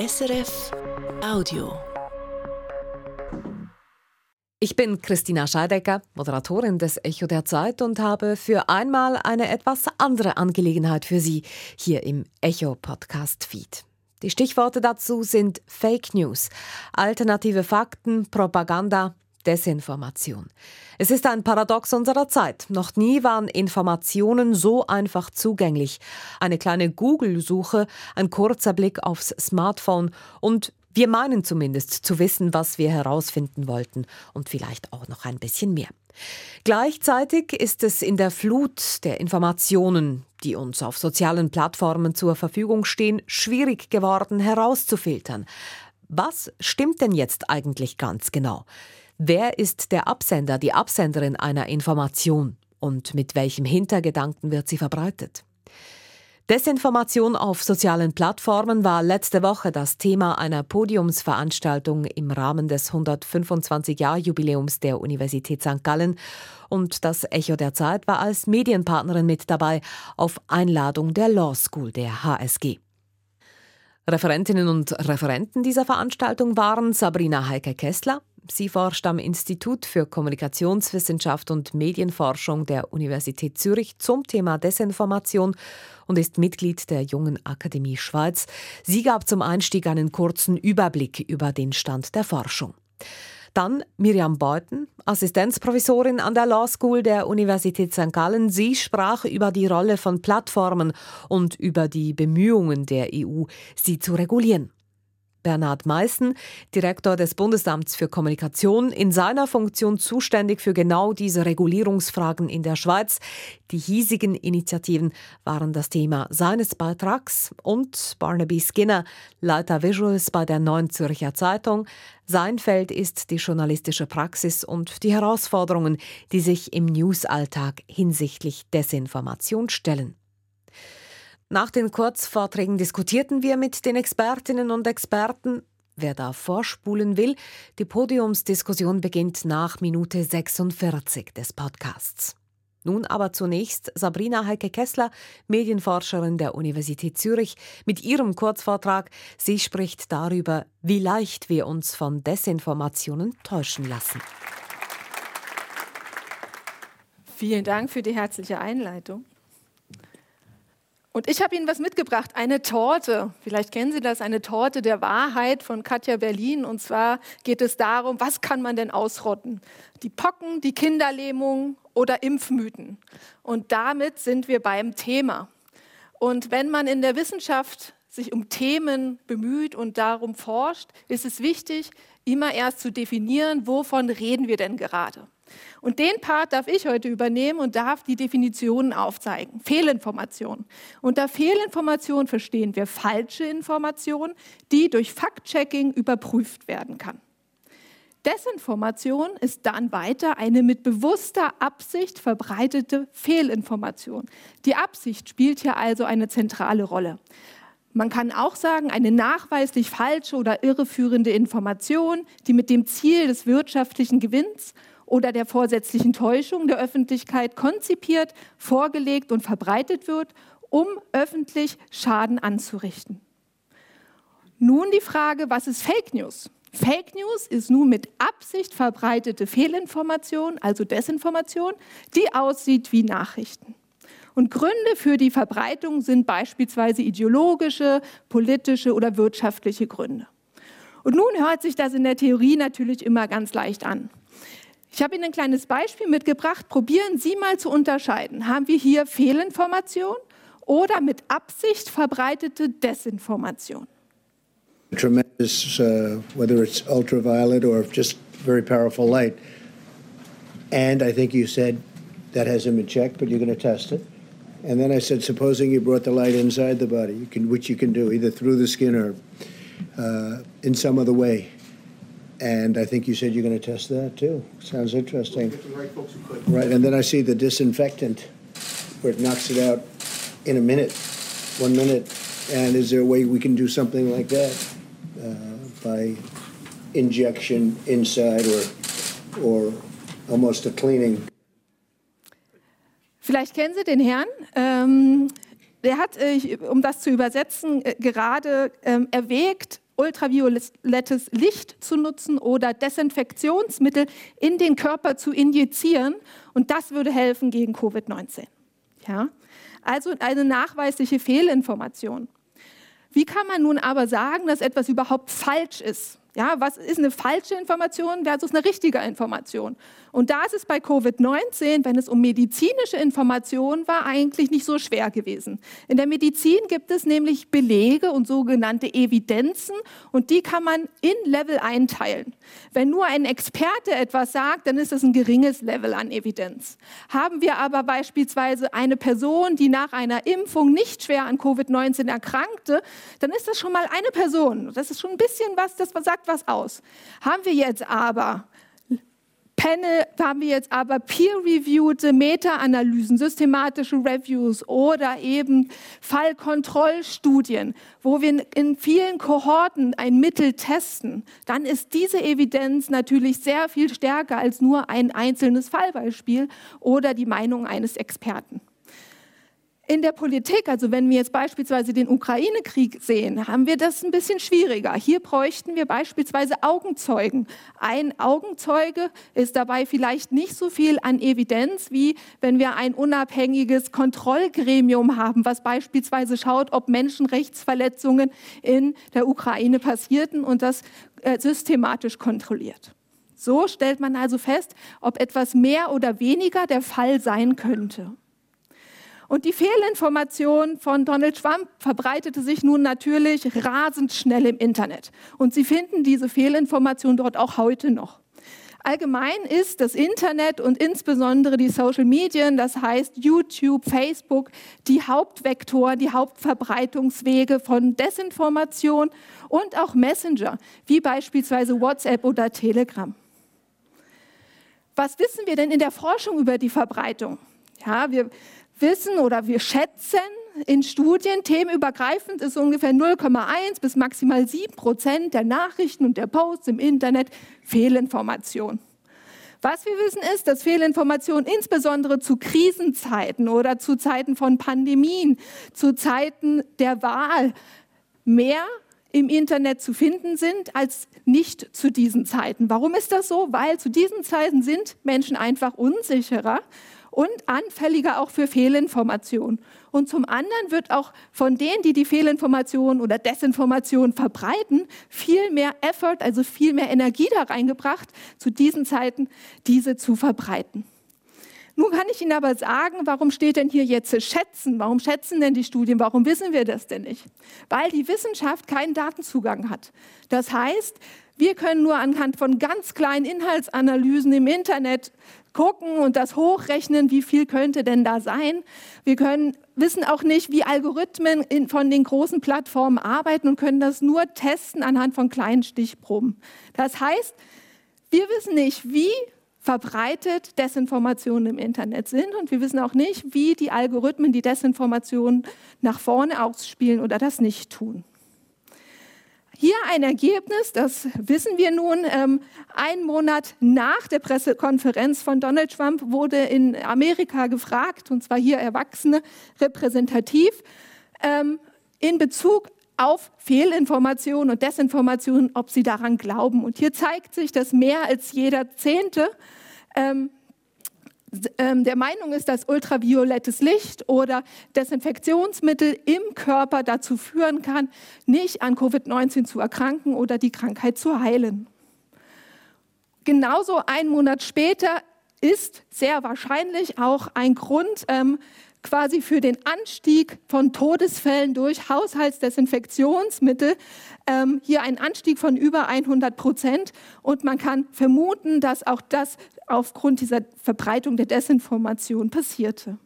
SRF Audio. Ich bin Christina Scheidecker, Moderatorin des Echo der Zeit und habe für einmal eine etwas andere Angelegenheit für Sie hier im Echo Podcast Feed. Die Stichworte dazu sind Fake News, alternative Fakten, Propaganda, Desinformation. Es ist ein Paradox unserer Zeit. Noch nie waren Informationen so einfach zugänglich. Eine kleine Google-Suche, ein kurzer Blick aufs Smartphone und wir meinen zumindest zu wissen, was wir herausfinden wollten und vielleicht auch noch ein bisschen mehr. Gleichzeitig ist es in der Flut der Informationen, die uns auf sozialen Plattformen zur Verfügung stehen, schwierig geworden herauszufiltern. Was stimmt denn jetzt eigentlich ganz genau? Wer ist der Absender, die Absenderin einer Information und mit welchem Hintergedanken wird sie verbreitet? Desinformation auf sozialen Plattformen war letzte Woche das Thema einer Podiumsveranstaltung im Rahmen des 125-Jahr-Jubiläums der Universität St. Gallen und das Echo der Zeit war als Medienpartnerin mit dabei auf Einladung der Law School der HSG. Referentinnen und Referenten dieser Veranstaltung waren Sabrina Heike-Kessler, Sie forscht am Institut für Kommunikationswissenschaft und Medienforschung der Universität Zürich zum Thema Desinformation und ist Mitglied der Jungen Akademie Schweiz. Sie gab zum Einstieg einen kurzen Überblick über den Stand der Forschung. Dann Miriam Beuthen, Assistenzprovisorin an der Law School der Universität St. Gallen. Sie sprach über die Rolle von Plattformen und über die Bemühungen der EU, sie zu regulieren. Bernhard Meißen, Direktor des Bundesamts für Kommunikation, in seiner Funktion zuständig für genau diese Regulierungsfragen in der Schweiz. Die hiesigen Initiativen waren das Thema seines Beitrags und Barnaby Skinner, Leiter Visuals bei der Neuen Zürcher Zeitung. Sein Feld ist die journalistische Praxis und die Herausforderungen, die sich im Newsalltag hinsichtlich Desinformation stellen. Nach den Kurzvorträgen diskutierten wir mit den Expertinnen und Experten. Wer da vorspulen will, die Podiumsdiskussion beginnt nach Minute 46 des Podcasts. Nun aber zunächst Sabrina Heike-Kessler, Medienforscherin der Universität Zürich, mit ihrem Kurzvortrag. Sie spricht darüber, wie leicht wir uns von Desinformationen täuschen lassen. Vielen Dank für die herzliche Einleitung. Und ich habe Ihnen was mitgebracht, eine Torte. Vielleicht kennen Sie das, eine Torte der Wahrheit von Katja Berlin. Und zwar geht es darum, was kann man denn ausrotten? Die Pocken, die Kinderlähmung oder Impfmythen. Und damit sind wir beim Thema. Und wenn man in der Wissenschaft sich um Themen bemüht und darum forscht, ist es wichtig, immer erst zu definieren, wovon reden wir denn gerade. Und den Part darf ich heute übernehmen und darf die Definitionen aufzeigen. Fehlinformation. Unter Fehlinformation verstehen wir falsche Information, die durch Fact-Checking überprüft werden kann. Desinformation ist dann weiter eine mit bewusster Absicht verbreitete Fehlinformation. Die Absicht spielt hier also eine zentrale Rolle. Man kann auch sagen, eine nachweislich falsche oder irreführende Information, die mit dem Ziel des wirtschaftlichen Gewinns oder der vorsätzlichen Täuschung der Öffentlichkeit konzipiert, vorgelegt und verbreitet wird, um öffentlich Schaden anzurichten. Nun die Frage, was ist Fake News? Fake News ist nun mit Absicht verbreitete Fehlinformation, also Desinformation, die aussieht wie Nachrichten. Und Gründe für die Verbreitung sind beispielsweise ideologische, politische oder wirtschaftliche Gründe. Und nun hört sich das in der Theorie natürlich immer ganz leicht an. Ich habe Ihnen ein kleines Beispiel mitgebracht. Probieren Sie mal zu unterscheiden. Haben wir hier Fehlinformation oder mit Absicht verbreitete Desinformation? Tremendous, uh, whether it's ultraviolet or just very powerful light. And I think you said that hasn't been checked, but you're going to test it. And then I said, supposing you brought the light inside the body, you can, which you can do either through the skin or uh, in some other way. And I think you said you're going to test that too. Sounds interesting. Right, folks who could. Right, and then I see the disinfectant where it knocks it out in a minute, one minute. And is there a way we can do something like that uh, by injection inside or, or almost a cleaning? Vielleicht kennen Sie den Herrn. Ähm, der hat, äh, um das zu übersetzen, äh, gerade ähm, erwägt, ultraviolettes Licht zu nutzen oder Desinfektionsmittel in den Körper zu injizieren. Und das würde helfen gegen Covid-19. Ja? Also eine nachweisliche Fehlinformation. Wie kann man nun aber sagen, dass etwas überhaupt falsch ist? Ja, was ist eine falsche Information versus eine richtige Information? Und da ist es bei Covid-19, wenn es um medizinische Informationen war, eigentlich nicht so schwer gewesen. In der Medizin gibt es nämlich Belege und sogenannte Evidenzen und die kann man in Level einteilen. Wenn nur ein Experte etwas sagt, dann ist das ein geringes Level an Evidenz. Haben wir aber beispielsweise eine Person, die nach einer Impfung nicht schwer an Covid-19 erkrankte, dann ist das schon mal eine Person. Das ist schon ein bisschen was, das sagt was aus. Haben wir jetzt aber Panel haben wir jetzt aber peer-reviewte Meta-Analysen, systematische Reviews oder eben Fallkontrollstudien, wo wir in vielen Kohorten ein Mittel testen, dann ist diese Evidenz natürlich sehr viel stärker als nur ein einzelnes Fallbeispiel oder die Meinung eines Experten. In der Politik, also wenn wir jetzt beispielsweise den Ukraine-Krieg sehen, haben wir das ein bisschen schwieriger. Hier bräuchten wir beispielsweise Augenzeugen. Ein Augenzeuge ist dabei vielleicht nicht so viel an Evidenz, wie wenn wir ein unabhängiges Kontrollgremium haben, was beispielsweise schaut, ob Menschenrechtsverletzungen in der Ukraine passierten und das äh, systematisch kontrolliert. So stellt man also fest, ob etwas mehr oder weniger der Fall sein könnte. Und die Fehlinformation von Donald Trump verbreitete sich nun natürlich rasend schnell im Internet. Und Sie finden diese Fehlinformation dort auch heute noch. Allgemein ist das Internet und insbesondere die Social Medien, das heißt YouTube, Facebook, die Hauptvektoren, die Hauptverbreitungswege von Desinformation und auch Messenger, wie beispielsweise WhatsApp oder Telegram. Was wissen wir denn in der Forschung über die Verbreitung? Ja, wir wissen oder wir schätzen in Studien, themenübergreifend ist ungefähr 0,1 bis maximal 7 Prozent der Nachrichten und der Posts im Internet Fehlinformation. Was wir wissen ist, dass Fehlinformationen insbesondere zu Krisenzeiten oder zu Zeiten von Pandemien, zu Zeiten der Wahl mehr im Internet zu finden sind als nicht zu diesen Zeiten. Warum ist das so? Weil zu diesen Zeiten sind Menschen einfach unsicherer und anfälliger auch für Fehlinformationen. Und zum anderen wird auch von denen, die die Fehlinformationen oder Desinformationen verbreiten, viel mehr Effort, also viel mehr Energie da reingebracht, zu diesen Zeiten diese zu verbreiten. Nun kann ich Ihnen aber sagen, warum steht denn hier jetzt schätzen? Warum schätzen denn die Studien? Warum wissen wir das denn nicht? Weil die Wissenschaft keinen Datenzugang hat. Das heißt, wir können nur anhand von ganz kleinen Inhaltsanalysen im Internet gucken und das hochrechnen, wie viel könnte denn da sein. Wir können, wissen auch nicht, wie Algorithmen in, von den großen Plattformen arbeiten und können das nur testen anhand von kleinen Stichproben. Das heißt, wir wissen nicht, wie verbreitet Desinformationen im Internet sind und wir wissen auch nicht, wie die Algorithmen die Desinformationen nach vorne ausspielen oder das nicht tun. Hier ein Ergebnis, das wissen wir nun. Ähm, ein Monat nach der Pressekonferenz von Donald Trump wurde in Amerika gefragt, und zwar hier Erwachsene repräsentativ, ähm, in Bezug auf Fehlinformationen und Desinformationen, ob sie daran glauben. Und hier zeigt sich, dass mehr als jeder Zehnte ähm, der Meinung ist, dass ultraviolettes Licht oder Desinfektionsmittel im Körper dazu führen kann, nicht an Covid-19 zu erkranken oder die Krankheit zu heilen. Genauso einen Monat später ist sehr wahrscheinlich auch ein Grund ähm, quasi für den Anstieg von Todesfällen durch Haushaltsdesinfektionsmittel ähm, hier ein Anstieg von über 100 Prozent. Und man kann vermuten, dass auch das aufgrund dieser Verbreitung der Desinformation passierte.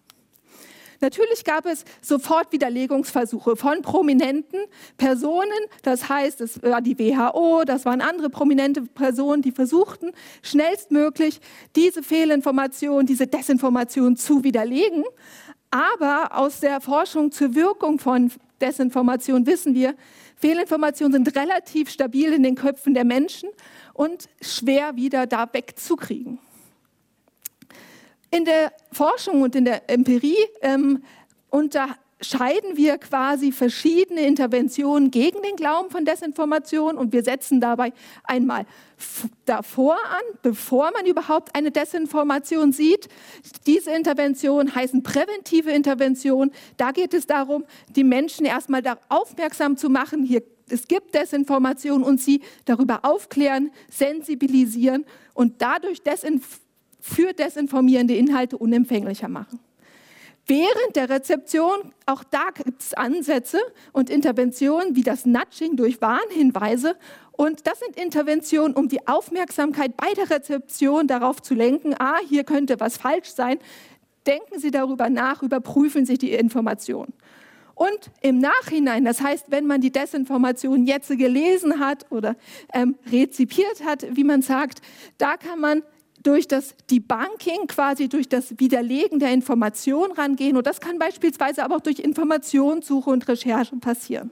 Natürlich gab es sofort Widerlegungsversuche von prominenten Personen. Das heißt, es war die WHO, das waren andere prominente Personen, die versuchten, schnellstmöglich diese Fehlinformation, diese Desinformation zu widerlegen. Aber aus der Forschung zur Wirkung von Desinformation wissen wir, Fehlinformationen sind relativ stabil in den Köpfen der Menschen und schwer wieder da wegzukriegen. In der Forschung und in der Empirie ähm, scheiden wir quasi verschiedene Interventionen gegen den Glauben von Desinformation und wir setzen dabei einmal davor an, bevor man überhaupt eine Desinformation sieht. Diese Interventionen heißen präventive Intervention. Da geht es darum, die Menschen erstmal darauf aufmerksam zu machen, hier es gibt Desinformation und sie darüber aufklären, sensibilisieren und dadurch desinf für desinformierende Inhalte unempfänglicher machen. Während der Rezeption, auch da gibt es Ansätze und Interventionen wie das Nudging durch Warnhinweise. Und das sind Interventionen, um die Aufmerksamkeit bei der Rezeption darauf zu lenken, ah, hier könnte was falsch sein. Denken Sie darüber nach, überprüfen Sie die Information. Und im Nachhinein, das heißt, wenn man die Desinformation jetzt gelesen hat oder ähm, rezipiert hat, wie man sagt, da kann man durch das Debunking, quasi durch das Widerlegen der Information rangehen. Und das kann beispielsweise aber auch durch Informationssuche und Recherche passieren.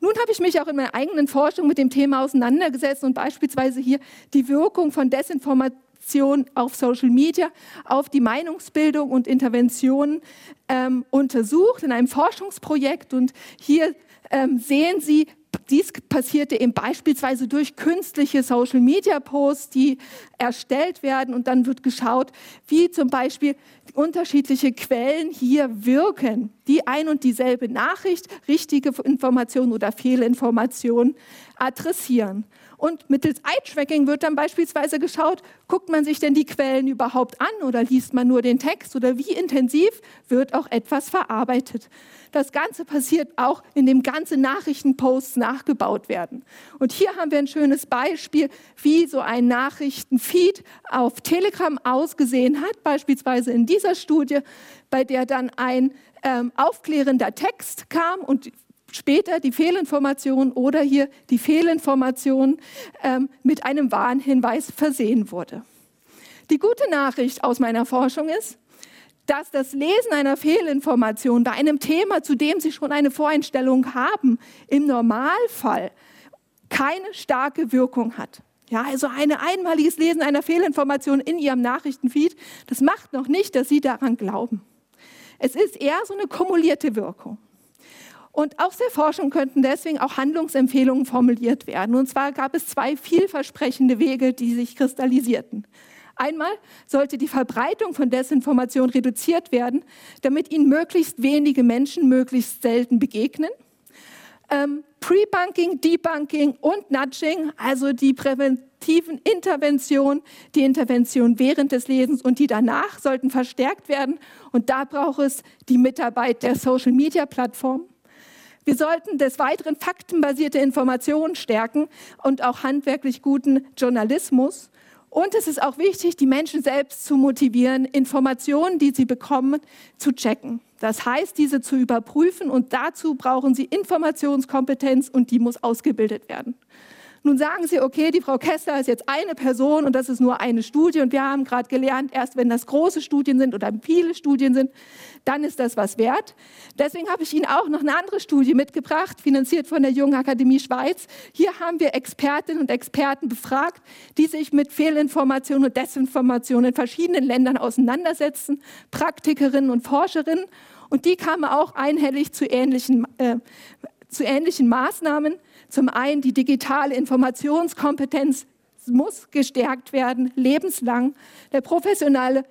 Nun habe ich mich auch in meiner eigenen Forschung mit dem Thema auseinandergesetzt und beispielsweise hier die Wirkung von Desinformation auf Social Media, auf die Meinungsbildung und Interventionen ähm, untersucht in einem Forschungsprojekt. Und hier ähm, sehen Sie dies passierte eben beispielsweise durch künstliche Social-Media-Posts, die erstellt werden und dann wird geschaut, wie zum Beispiel unterschiedliche Quellen hier wirken, die ein und dieselbe Nachricht, richtige Information oder Fehlinformation adressieren. Und mittels Eye-Tracking wird dann beispielsweise geschaut, guckt man sich denn die Quellen überhaupt an oder liest man nur den Text oder wie intensiv wird auch etwas verarbeitet. Das Ganze passiert auch, indem ganze Nachrichtenposts nachgebaut werden. Und hier haben wir ein schönes Beispiel, wie so ein Nachrichtenfeed auf Telegram ausgesehen hat, beispielsweise in dieser Studie, bei der dann ein ähm, aufklärender Text kam und später die Fehlinformation oder hier die Fehlinformation ähm, mit einem Warnhinweis versehen wurde. Die gute Nachricht aus meiner Forschung ist, dass das Lesen einer Fehlinformation bei einem Thema, zu dem Sie schon eine Voreinstellung haben, im Normalfall keine starke Wirkung hat. Ja, also ein einmaliges Lesen einer Fehlinformation in Ihrem Nachrichtenfeed, das macht noch nicht, dass Sie daran glauben. Es ist eher so eine kumulierte Wirkung. Und aus der Forschung könnten deswegen auch Handlungsempfehlungen formuliert werden. Und zwar gab es zwei vielversprechende Wege, die sich kristallisierten. Einmal sollte die Verbreitung von Desinformation reduziert werden, damit ihnen möglichst wenige Menschen möglichst selten begegnen. Ähm, Pre-Bunking, Debunking und Nudging, also die präventiven Interventionen, die Intervention während des Lesens und die danach sollten verstärkt werden. Und da braucht es die Mitarbeit der Social-Media-Plattformen. Wir sollten des Weiteren faktenbasierte Informationen stärken und auch handwerklich guten Journalismus. Und es ist auch wichtig, die Menschen selbst zu motivieren, Informationen, die sie bekommen, zu checken. Das heißt, diese zu überprüfen und dazu brauchen sie Informationskompetenz und die muss ausgebildet werden. Nun sagen Sie, okay, die Frau Kessler ist jetzt eine Person und das ist nur eine Studie und wir haben gerade gelernt, erst wenn das große Studien sind oder viele Studien sind, dann ist das was wert. Deswegen habe ich Ihnen auch noch eine andere Studie mitgebracht, finanziert von der Jungen Akademie Schweiz. Hier haben wir Expertinnen und Experten befragt, die sich mit Fehlinformationen und Desinformationen in verschiedenen Ländern auseinandersetzen, Praktikerinnen und Forscherinnen. Und die kamen auch einhellig zu ähnlichen, äh, zu ähnlichen Maßnahmen. Zum einen die digitale Informationskompetenz muss gestärkt werden, lebenslang. Der professionelle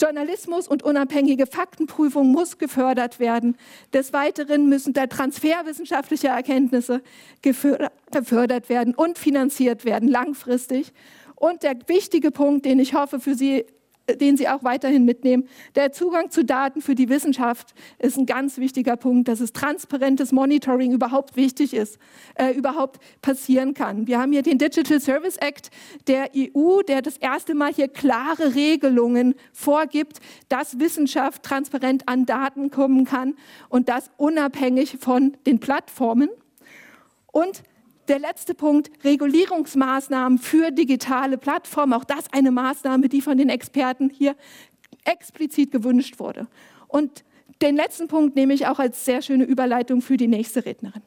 Journalismus und unabhängige Faktenprüfung muss gefördert werden. Des Weiteren müssen der Transfer wissenschaftlicher Erkenntnisse gefördert werden und finanziert werden, langfristig. Und der wichtige Punkt, den ich hoffe, für Sie den Sie auch weiterhin mitnehmen. Der Zugang zu Daten für die Wissenschaft ist ein ganz wichtiger Punkt, dass es transparentes Monitoring überhaupt wichtig ist, äh, überhaupt passieren kann. Wir haben hier den Digital Service Act der EU, der das erste Mal hier klare Regelungen vorgibt, dass Wissenschaft transparent an Daten kommen kann und das unabhängig von den Plattformen. Und der letzte Punkt, Regulierungsmaßnahmen für digitale Plattformen. Auch das eine Maßnahme, die von den Experten hier explizit gewünscht wurde. Und den letzten Punkt nehme ich auch als sehr schöne Überleitung für die nächste Rednerin.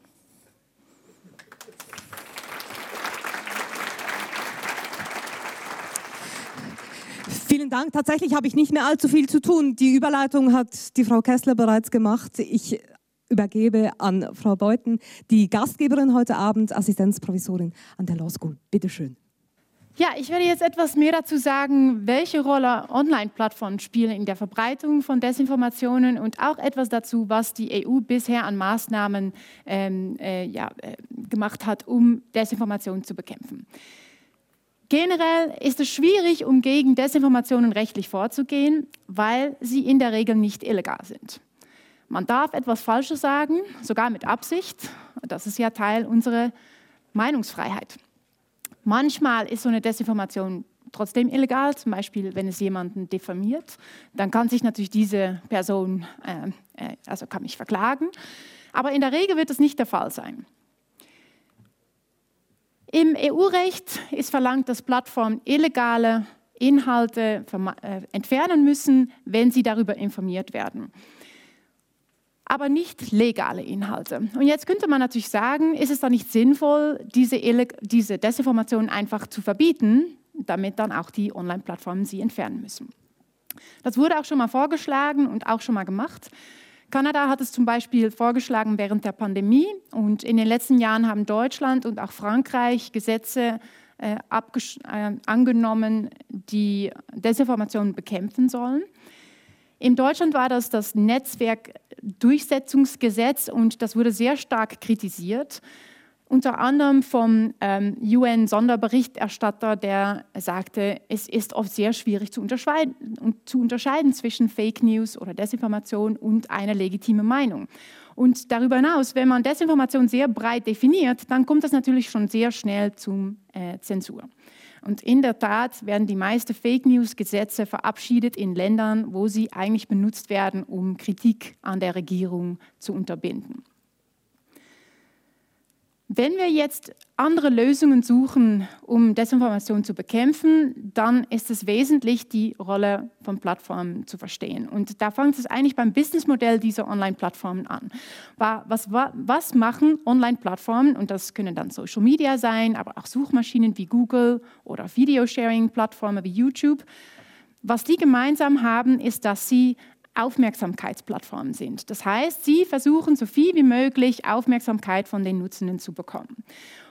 Vielen Dank. Tatsächlich habe ich nicht mehr allzu viel zu tun. Die Überleitung hat die Frau Kessler bereits gemacht. Ich übergebe an Frau Beuthen, die Gastgeberin heute Abend, Assistenzprovisorin an der Law School. Bitte schön. Ja, ich werde jetzt etwas mehr dazu sagen, welche Rolle Online-Plattformen spielen in der Verbreitung von Desinformationen und auch etwas dazu, was die EU bisher an Maßnahmen ähm, äh, ja, äh, gemacht hat, um Desinformationen zu bekämpfen. Generell ist es schwierig, um gegen Desinformationen rechtlich vorzugehen, weil sie in der Regel nicht illegal sind. Man darf etwas Falsches sagen, sogar mit Absicht. Das ist ja Teil unserer Meinungsfreiheit. Manchmal ist so eine Desinformation trotzdem illegal, zum Beispiel wenn es jemanden diffamiert, dann kann sich natürlich diese Person, äh, äh, also kann mich verklagen, aber in der Regel wird das nicht der Fall sein. Im EU-Recht ist verlangt, dass Plattformen illegale Inhalte äh, entfernen müssen, wenn sie darüber informiert werden aber nicht legale Inhalte. Und jetzt könnte man natürlich sagen, ist es dann nicht sinnvoll, diese, diese Desinformation einfach zu verbieten, damit dann auch die Online-Plattformen sie entfernen müssen. Das wurde auch schon mal vorgeschlagen und auch schon mal gemacht. Kanada hat es zum Beispiel vorgeschlagen während der Pandemie und in den letzten Jahren haben Deutschland und auch Frankreich Gesetze äh, äh, angenommen, die Desinformation bekämpfen sollen. In Deutschland war das das Netzwerkdurchsetzungsgesetz und das wurde sehr stark kritisiert. Unter anderem vom ähm, UN-Sonderberichterstatter, der sagte, es ist oft sehr schwierig zu unterscheiden, zu unterscheiden zwischen Fake News oder Desinformation und einer legitimen Meinung. Und darüber hinaus, wenn man Desinformation sehr breit definiert, dann kommt das natürlich schon sehr schnell zum äh, Zensur. Und in der Tat werden die meisten Fake News-Gesetze verabschiedet in Ländern, wo sie eigentlich benutzt werden, um Kritik an der Regierung zu unterbinden. Wenn wir jetzt andere Lösungen suchen, um Desinformation zu bekämpfen, dann ist es wesentlich, die Rolle von Plattformen zu verstehen. Und da fängt es eigentlich beim Businessmodell dieser Online-Plattformen an. Was, was machen Online-Plattformen? Und das können dann Social Media sein, aber auch Suchmaschinen wie Google oder Video-Sharing-Plattformen wie YouTube. Was die gemeinsam haben, ist, dass sie Aufmerksamkeitsplattformen sind. Das heißt, sie versuchen so viel wie möglich Aufmerksamkeit von den Nutzenden zu bekommen.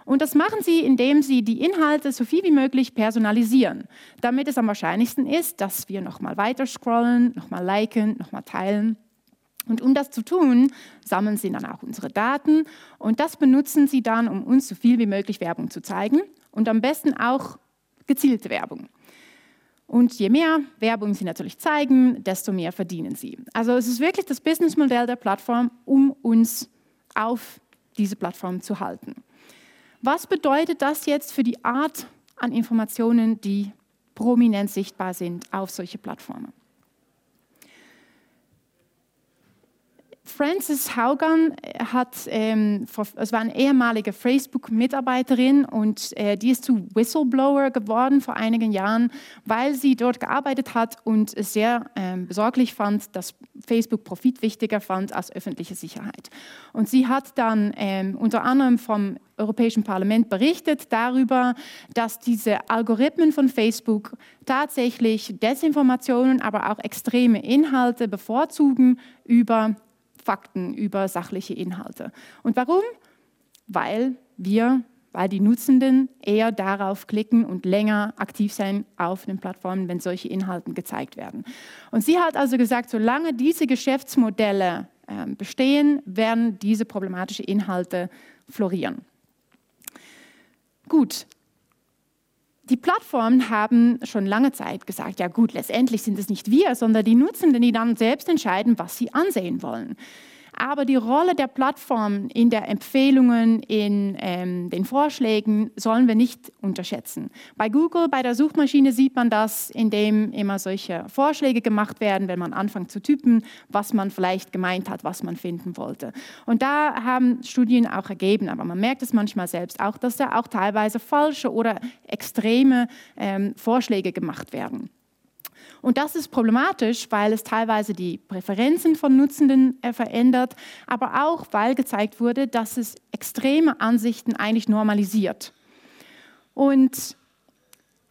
Und das machen sie, indem sie die Inhalte so viel wie möglich personalisieren, damit es am wahrscheinlichsten ist, dass wir nochmal weiter scrollen, nochmal liken, nochmal teilen. Und um das zu tun, sammeln sie dann auch unsere Daten und das benutzen sie dann, um uns so viel wie möglich Werbung zu zeigen und am besten auch gezielte Werbung. Und je mehr Werbung sie natürlich zeigen, desto mehr verdienen sie. Also es ist wirklich das Businessmodell der Plattform, um uns auf diese Plattform zu halten. Was bedeutet das jetzt für die Art an Informationen, die prominent sichtbar sind auf solche Plattformen? Frances Haugan äh, hat, ähm, es war eine ehemalige Facebook-Mitarbeiterin und äh, die ist zu Whistleblower geworden vor einigen Jahren, weil sie dort gearbeitet hat und es sehr ähm, besorglich fand, dass Facebook Profit wichtiger fand als öffentliche Sicherheit. Und sie hat dann ähm, unter anderem vom Europäischen Parlament berichtet darüber, dass diese Algorithmen von Facebook tatsächlich Desinformationen, aber auch extreme Inhalte bevorzugen über Fakten, über sachliche Inhalte. Und warum? Weil wir, weil die Nutzenden eher darauf klicken und länger aktiv sein auf den Plattformen, wenn solche Inhalte gezeigt werden. Und sie hat also gesagt, solange diese Geschäftsmodelle äh, bestehen, werden diese problematischen Inhalte florieren. Gut, die Plattformen haben schon lange Zeit gesagt, ja gut, letztendlich sind es nicht wir, sondern die Nutzenden, die dann selbst entscheiden, was sie ansehen wollen. Aber die Rolle der Plattform in der Empfehlungen, in ähm, den Vorschlägen sollen wir nicht unterschätzen. Bei Google, bei der Suchmaschine sieht man das, indem immer solche Vorschläge gemacht werden, wenn man anfängt zu typen, was man vielleicht gemeint hat, was man finden wollte. Und da haben Studien auch ergeben, aber man merkt es manchmal selbst auch, dass da auch teilweise falsche oder extreme ähm, Vorschläge gemacht werden. Und das ist problematisch, weil es teilweise die Präferenzen von Nutzenden äh, verändert, aber auch, weil gezeigt wurde, dass es extreme Ansichten eigentlich normalisiert. Und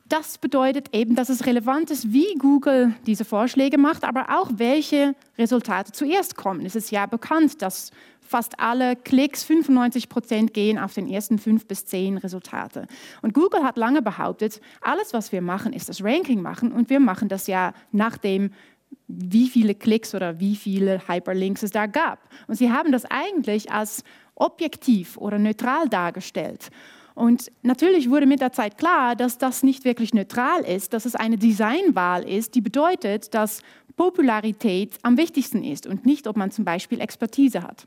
das bedeutet eben, dass es relevant ist, wie Google diese Vorschläge macht, aber auch welche Resultate zuerst kommen. Es ist ja bekannt, dass fast alle Klicks, 95 Prozent gehen auf den ersten fünf bis zehn Resultate. Und Google hat lange behauptet, alles, was wir machen, ist das Ranking machen und wir machen das ja nach dem, wie viele Klicks oder wie viele Hyperlinks es da gab. Und sie haben das eigentlich als objektiv oder neutral dargestellt. Und natürlich wurde mit der Zeit klar, dass das nicht wirklich neutral ist, dass es eine Designwahl ist, die bedeutet, dass Popularität am wichtigsten ist und nicht, ob man zum Beispiel Expertise hat.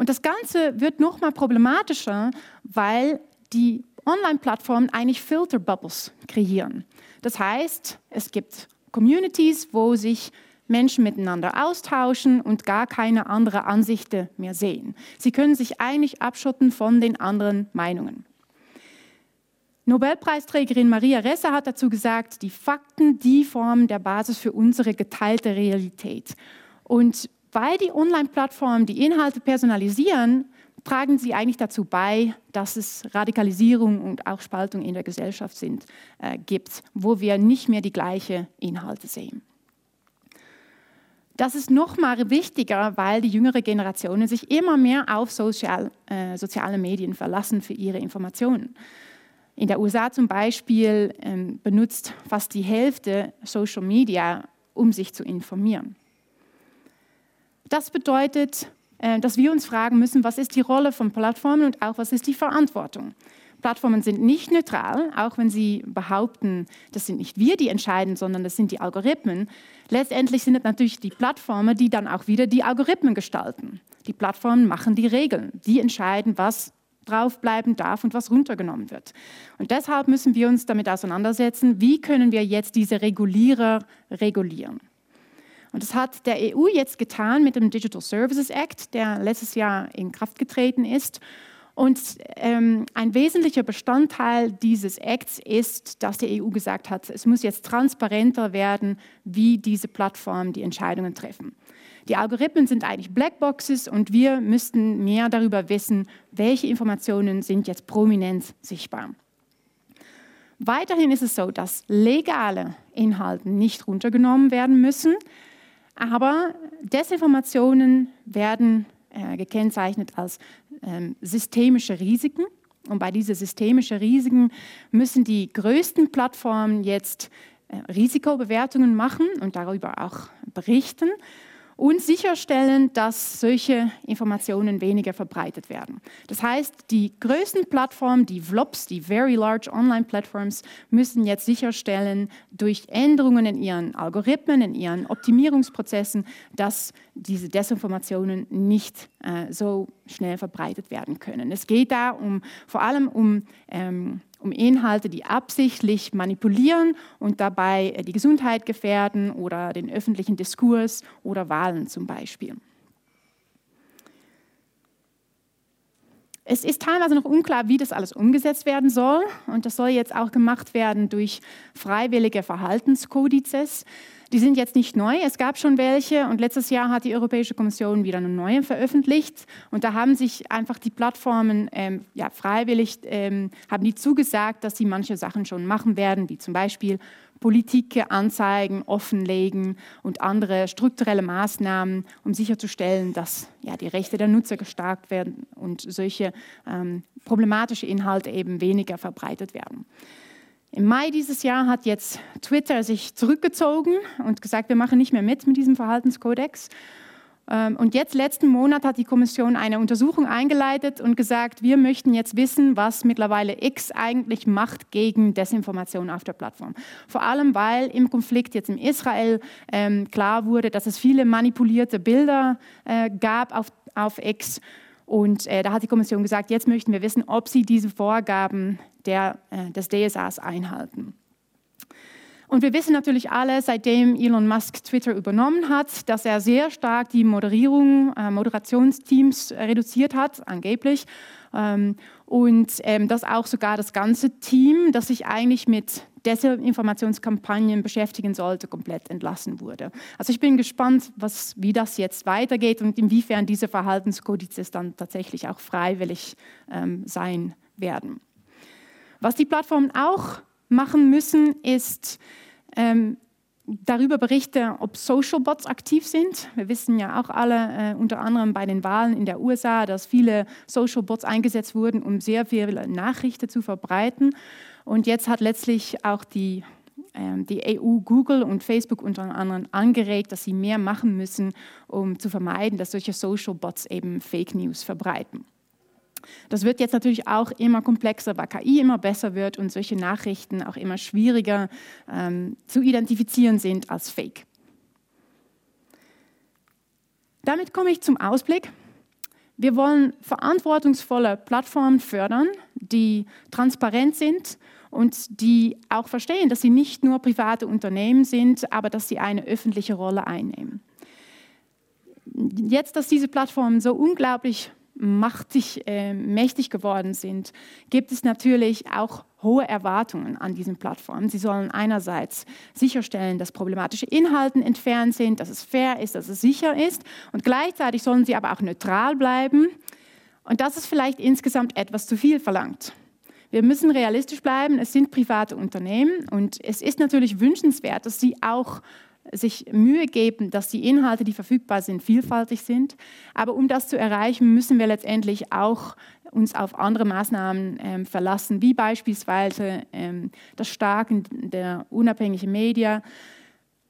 Und das Ganze wird noch mal problematischer, weil die Online-Plattformen eigentlich Filter-Bubbles kreieren. Das heißt, es gibt Communities, wo sich Menschen miteinander austauschen und gar keine andere Ansichten mehr sehen. Sie können sich eigentlich abschotten von den anderen Meinungen. Nobelpreisträgerin Maria Ressa hat dazu gesagt, die Fakten, die formen der Basis für unsere geteilte Realität. Und weil die Online-Plattformen die Inhalte personalisieren, tragen sie eigentlich dazu bei, dass es Radikalisierung und auch Spaltung in der Gesellschaft sind, äh, gibt, wo wir nicht mehr die gleichen Inhalte sehen. Das ist noch mal wichtiger, weil die jüngere Generationen sich immer mehr auf Social, äh, soziale Medien verlassen für ihre Informationen. In der USA zum Beispiel ähm, benutzt fast die Hälfte Social Media, um sich zu informieren. Das bedeutet, äh, dass wir uns fragen müssen, was ist die Rolle von Plattformen und auch was ist die Verantwortung. Plattformen sind nicht neutral, auch wenn sie behaupten, das sind nicht wir, die entscheiden, sondern das sind die Algorithmen. Letztendlich sind es natürlich die Plattformen, die dann auch wieder die Algorithmen gestalten. Die Plattformen machen die Regeln, die entscheiden, was draufbleiben darf und was runtergenommen wird. Und deshalb müssen wir uns damit auseinandersetzen, wie können wir jetzt diese Regulierer regulieren. Und das hat der EU jetzt getan mit dem Digital Services Act, der letztes Jahr in Kraft getreten ist. Und ähm, ein wesentlicher Bestandteil dieses Acts ist, dass die EU gesagt hat, es muss jetzt transparenter werden, wie diese Plattformen die Entscheidungen treffen. Die Algorithmen sind eigentlich Blackboxes und wir müssten mehr darüber wissen, welche Informationen sind jetzt prominent sichtbar. Weiterhin ist es so, dass legale Inhalte nicht runtergenommen werden müssen, aber Desinformationen werden äh, gekennzeichnet als ähm, systemische Risiken. Und bei diesen systemischen Risiken müssen die größten Plattformen jetzt äh, Risikobewertungen machen und darüber auch berichten und sicherstellen, dass solche Informationen weniger verbreitet werden. Das heißt, die größten Plattformen, die VLOPs, die Very Large Online Platforms, müssen jetzt sicherstellen, durch Änderungen in ihren Algorithmen, in ihren Optimierungsprozessen, dass diese Desinformationen nicht äh, so schnell verbreitet werden können. Es geht da um, vor allem um ähm, um Inhalte, die absichtlich manipulieren und dabei äh, die Gesundheit gefährden oder den öffentlichen Diskurs oder Wahlen zum Beispiel. Es ist teilweise noch unklar, wie das alles umgesetzt werden soll. Und das soll jetzt auch gemacht werden durch freiwillige Verhaltenskodizes. Die sind jetzt nicht neu, es gab schon welche. Und letztes Jahr hat die Europäische Kommission wieder eine neue veröffentlicht. Und da haben sich einfach die Plattformen ähm, ja, freiwillig, ähm, haben die zugesagt, dass sie manche Sachen schon machen werden, wie zum Beispiel Politik anzeigen, offenlegen und andere strukturelle Maßnahmen, um sicherzustellen, dass ja, die Rechte der Nutzer gestärkt werden und solche ähm, problematische Inhalte eben weniger verbreitet werden. Im Mai dieses Jahr hat jetzt Twitter sich zurückgezogen und gesagt, wir machen nicht mehr mit mit diesem Verhaltenskodex. Ähm, und jetzt letzten Monat hat die Kommission eine Untersuchung eingeleitet und gesagt, wir möchten jetzt wissen, was mittlerweile X eigentlich macht gegen Desinformation auf der Plattform. Vor allem, weil im Konflikt jetzt in Israel ähm, klar wurde, dass es viele manipulierte Bilder äh, gab auf, auf X. Und äh, da hat die Kommission gesagt, jetzt möchten wir wissen, ob sie diese Vorgaben der, äh, des DSAs einhalten. Und wir wissen natürlich alle, seitdem Elon Musk Twitter übernommen hat, dass er sehr stark die Moderierung, äh, Moderationsteams reduziert hat, angeblich. Ähm, und ähm, dass auch sogar das ganze Team, das sich eigentlich mit Desinformationskampagnen beschäftigen sollte, komplett entlassen wurde. Also ich bin gespannt, was, wie das jetzt weitergeht und inwiefern diese Verhaltenskodizes dann tatsächlich auch freiwillig ähm, sein werden. Was die Plattformen auch machen müssen, ist ähm, darüber berichten, ob Social Bots aktiv sind. Wir wissen ja auch alle, äh, unter anderem bei den Wahlen in der USA, dass viele Social Bots eingesetzt wurden, um sehr viele Nachrichten zu verbreiten. Und jetzt hat letztlich auch die, äh, die EU, Google und Facebook unter anderem angeregt, dass sie mehr machen müssen, um zu vermeiden, dass solche Social Bots eben Fake News verbreiten. Das wird jetzt natürlich auch immer komplexer, weil KI immer besser wird und solche Nachrichten auch immer schwieriger ähm, zu identifizieren sind als Fake. Damit komme ich zum Ausblick. Wir wollen verantwortungsvolle Plattformen fördern, die transparent sind und die auch verstehen, dass sie nicht nur private Unternehmen sind, aber dass sie eine öffentliche Rolle einnehmen. Jetzt, dass diese Plattformen so unglaublich machtig, äh, mächtig geworden sind, gibt es natürlich auch hohe Erwartungen an diesen Plattformen. Sie sollen einerseits sicherstellen, dass problematische Inhalte entfernt sind, dass es fair ist, dass es sicher ist und gleichzeitig sollen sie aber auch neutral bleiben. Und das ist vielleicht insgesamt etwas zu viel verlangt. Wir müssen realistisch bleiben. Es sind private Unternehmen und es ist natürlich wünschenswert, dass sie auch sich Mühe geben, dass die Inhalte, die verfügbar sind, vielfältig sind. Aber um das zu erreichen, müssen wir letztendlich auch uns auf andere Maßnahmen ähm, verlassen, wie beispielsweise ähm, das Starken der unabhängigen Medien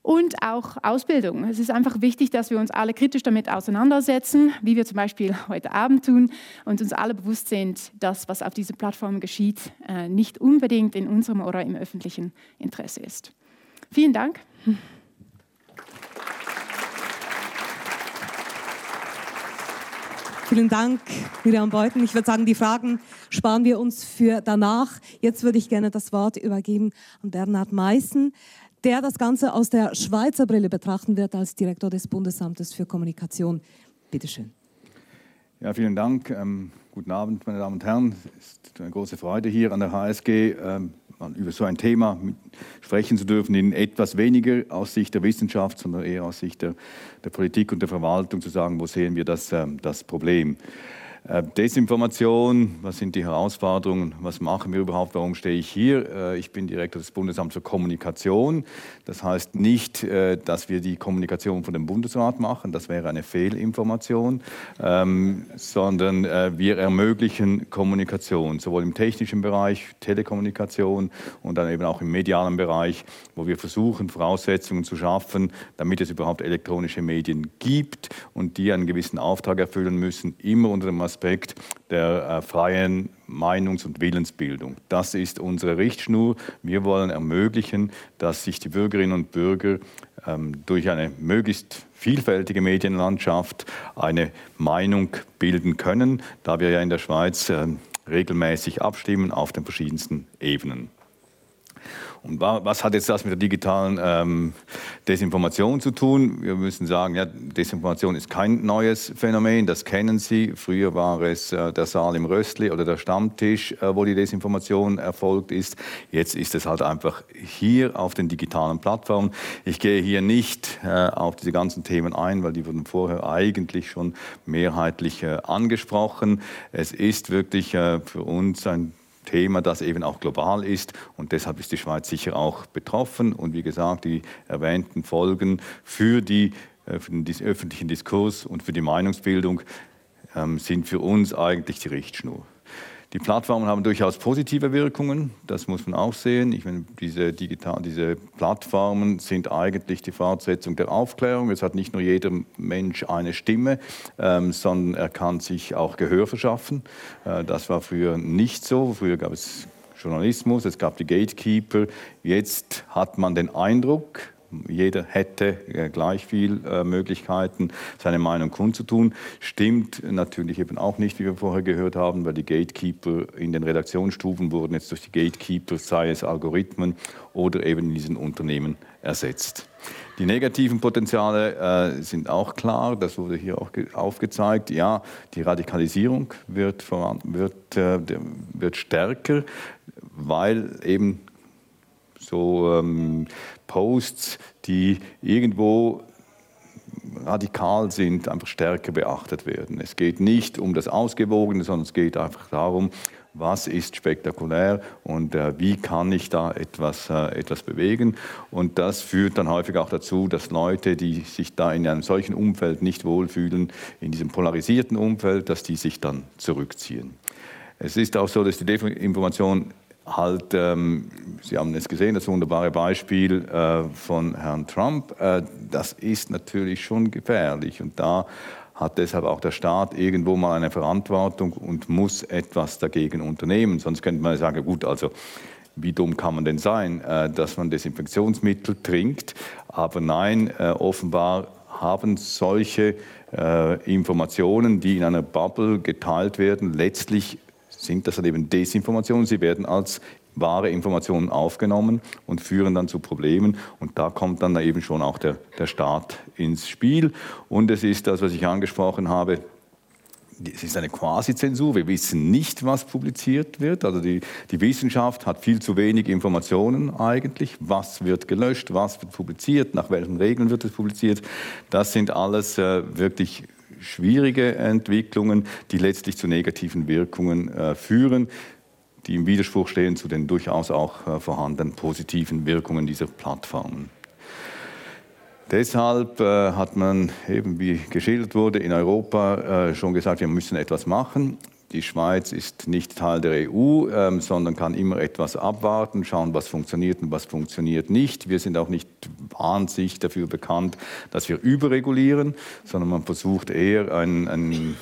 und auch Ausbildung. Es ist einfach wichtig, dass wir uns alle kritisch damit auseinandersetzen, wie wir zum Beispiel heute Abend tun und uns alle bewusst sind, dass was auf dieser Plattform geschieht, äh, nicht unbedingt in unserem oder im öffentlichen Interesse ist. Vielen Dank. Vielen Dank, Miriam Beuten. Ich würde sagen, die Fragen sparen wir uns für danach. Jetzt würde ich gerne das Wort übergeben an Bernhard Meißen, der das Ganze aus der Schweizer Brille betrachten wird als Direktor des Bundesamtes für Kommunikation. Bitte schön. Ja, vielen Dank. Ähm, guten Abend, meine Damen und Herren. Es ist eine große Freude hier an der HSG. Ähm, über so ein Thema sprechen zu dürfen, in etwas weniger aus Sicht der Wissenschaft, sondern eher aus Sicht der, der Politik und der Verwaltung zu sagen, wo sehen wir das, ähm, das Problem. Äh, Desinformation, was sind die Herausforderungen, was machen wir überhaupt, warum stehe ich hier? Äh, ich bin Direktor des Bundesamts für Kommunikation. Das heißt nicht, äh, dass wir die Kommunikation von dem Bundesrat machen, das wäre eine Fehlinformation, ähm, sondern wir ermöglichen Kommunikation, sowohl im technischen Bereich, Telekommunikation und dann eben auch im medialen Bereich, wo wir versuchen, Voraussetzungen zu schaffen, damit es überhaupt elektronische Medien gibt und die einen gewissen Auftrag erfüllen müssen, immer unter dem Aspekt der äh, freien Meinungs- und Willensbildung. Das ist unsere Richtschnur. Wir wollen ermöglichen, dass sich die Bürgerinnen und Bürger ähm, durch eine möglichst vielfältige Medienlandschaft eine Meinung bilden können, da wir ja in der Schweiz äh, regelmäßig abstimmen auf den verschiedensten Ebenen. Und was hat jetzt das mit der digitalen ähm, Desinformation zu tun? Wir müssen sagen, ja, Desinformation ist kein neues Phänomen, das kennen Sie. Früher war es äh, der Saal im Röstli oder der Stammtisch, äh, wo die Desinformation erfolgt ist. Jetzt ist es halt einfach hier auf den digitalen Plattformen. Ich gehe hier nicht äh, auf diese ganzen Themen ein, weil die wurden vorher eigentlich schon mehrheitlich äh, angesprochen. Es ist wirklich äh, für uns ein Thema, das eben auch global ist. Und deshalb ist die Schweiz sicher auch betroffen. Und wie gesagt, die erwähnten Folgen für, die, äh, für den öffentlichen Diskurs und für die Meinungsbildung ähm, sind für uns eigentlich die Richtschnur. Die Plattformen haben durchaus positive Wirkungen, das muss man auch sehen. Ich meine, diese, digital, diese Plattformen sind eigentlich die Fortsetzung der Aufklärung. Es hat nicht nur jeder Mensch eine Stimme, ähm, sondern er kann sich auch Gehör verschaffen. Äh, das war früher nicht so. Früher gab es Journalismus, es gab die Gatekeeper. Jetzt hat man den Eindruck, jeder hätte äh, gleich viel äh, Möglichkeiten, seine Meinung kundzutun. Stimmt natürlich eben auch nicht, wie wir vorher gehört haben, weil die Gatekeeper in den Redaktionsstufen wurden jetzt durch die Gatekeeper, sei es Algorithmen oder eben in diesen Unternehmen ersetzt. Die negativen Potenziale äh, sind auch klar, das wurde hier auch aufgezeigt. Ja, die Radikalisierung wird, wird, äh, wird stärker, weil eben so ähm, Posts, die irgendwo radikal sind, einfach stärker beachtet werden. Es geht nicht um das Ausgewogene, sondern es geht einfach darum, was ist spektakulär und äh, wie kann ich da etwas, äh, etwas bewegen. Und das führt dann häufig auch dazu, dass Leute, die sich da in einem solchen Umfeld nicht wohlfühlen, in diesem polarisierten Umfeld, dass die sich dann zurückziehen. Es ist auch so, dass die Desinformation halt, ähm, Sie haben es gesehen, das wunderbare Beispiel äh, von Herrn Trump, äh, das ist natürlich schon gefährlich. Und da hat deshalb auch der Staat irgendwo mal eine Verantwortung und muss etwas dagegen unternehmen. Sonst könnte man sagen, gut, also wie dumm kann man denn sein, äh, dass man Desinfektionsmittel trinkt? Aber nein, äh, offenbar haben solche äh, Informationen, die in einer Bubble geteilt werden, letztlich sind das dann eben Desinformationen. Sie werden als wahre Informationen aufgenommen und führen dann zu Problemen. Und da kommt dann eben schon auch der, der Staat ins Spiel. Und es ist das, was ich angesprochen habe, es ist eine Quasi-Zensur. Wir wissen nicht, was publiziert wird. Also die, die, Wissenschaft hat viel zu wenig Informationen eigentlich. Was wird gelöscht, was wird publiziert, nach welchen Regeln wird es publiziert. Das sind alles äh, wirklich schwierige Entwicklungen, die letztlich zu negativen Wirkungen äh, führen, die im Widerspruch stehen zu den durchaus auch äh, vorhandenen positiven Wirkungen dieser Plattformen. Deshalb äh, hat man eben, wie geschildert wurde, in Europa äh, schon gesagt, wir müssen etwas machen. Die Schweiz ist nicht Teil der EU, ähm, sondern kann immer etwas abwarten, schauen, was funktioniert und was funktioniert nicht. Wir sind auch nicht wahnsinnig dafür bekannt, dass wir überregulieren, sondern man versucht eher einen, einen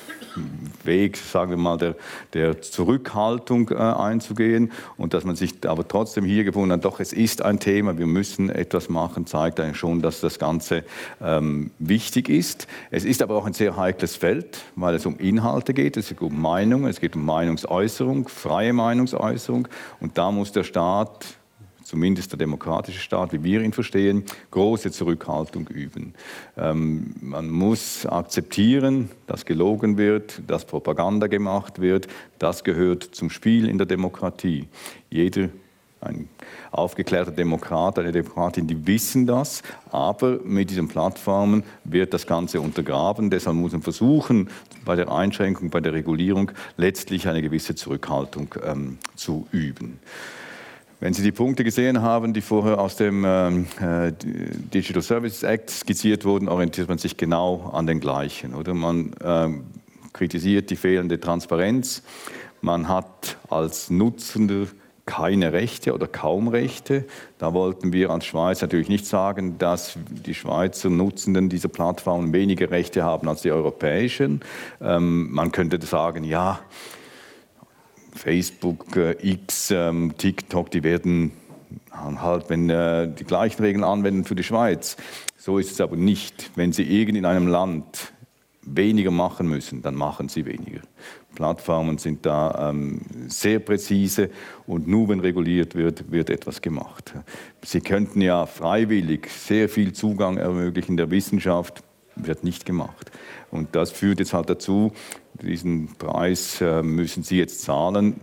Weg, sagen wir mal, der, der Zurückhaltung äh, einzugehen und dass man sich aber trotzdem hier gefunden hat, doch es ist ein Thema, wir müssen etwas machen, zeigt eigentlich schon, dass das Ganze ähm, wichtig ist. Es ist aber auch ein sehr heikles Feld, weil es um Inhalte geht, es geht um Meinungen, es geht um Meinungsäußerung, freie Meinungsäußerung und da muss der Staat zumindest der demokratische Staat, wie wir ihn verstehen, große Zurückhaltung üben. Ähm, man muss akzeptieren, dass gelogen wird, dass Propaganda gemacht wird. Das gehört zum Spiel in der Demokratie. Jeder ein aufgeklärter Demokrat, eine Demokratin, die wissen das, aber mit diesen Plattformen wird das Ganze untergraben. Deshalb muss man versuchen, bei der Einschränkung, bei der Regulierung letztlich eine gewisse Zurückhaltung ähm, zu üben. Wenn Sie die Punkte gesehen haben, die vorher aus dem ähm, äh, Digital Services Act skizziert wurden, orientiert man sich genau an den gleichen. Oder? Man ähm, kritisiert die fehlende Transparenz. Man hat als Nutzender keine Rechte oder kaum Rechte. Da wollten wir als Schweiz natürlich nicht sagen, dass die Schweizer Nutzenden dieser Plattformen weniger Rechte haben als die europäischen. Ähm, man könnte sagen, ja, Facebook, äh, X, ähm, TikTok, die werden halt, wenn äh, die gleichen Regeln anwenden für die Schweiz. So ist es aber nicht. Wenn sie irgend in einem Land weniger machen müssen, dann machen sie weniger. Plattformen sind da ähm, sehr präzise und nur wenn reguliert wird, wird etwas gemacht. Sie könnten ja freiwillig sehr viel Zugang ermöglichen der Wissenschaft, wird nicht gemacht. Und das führt jetzt halt dazu, diesen Preis äh, müssen Sie jetzt zahlen.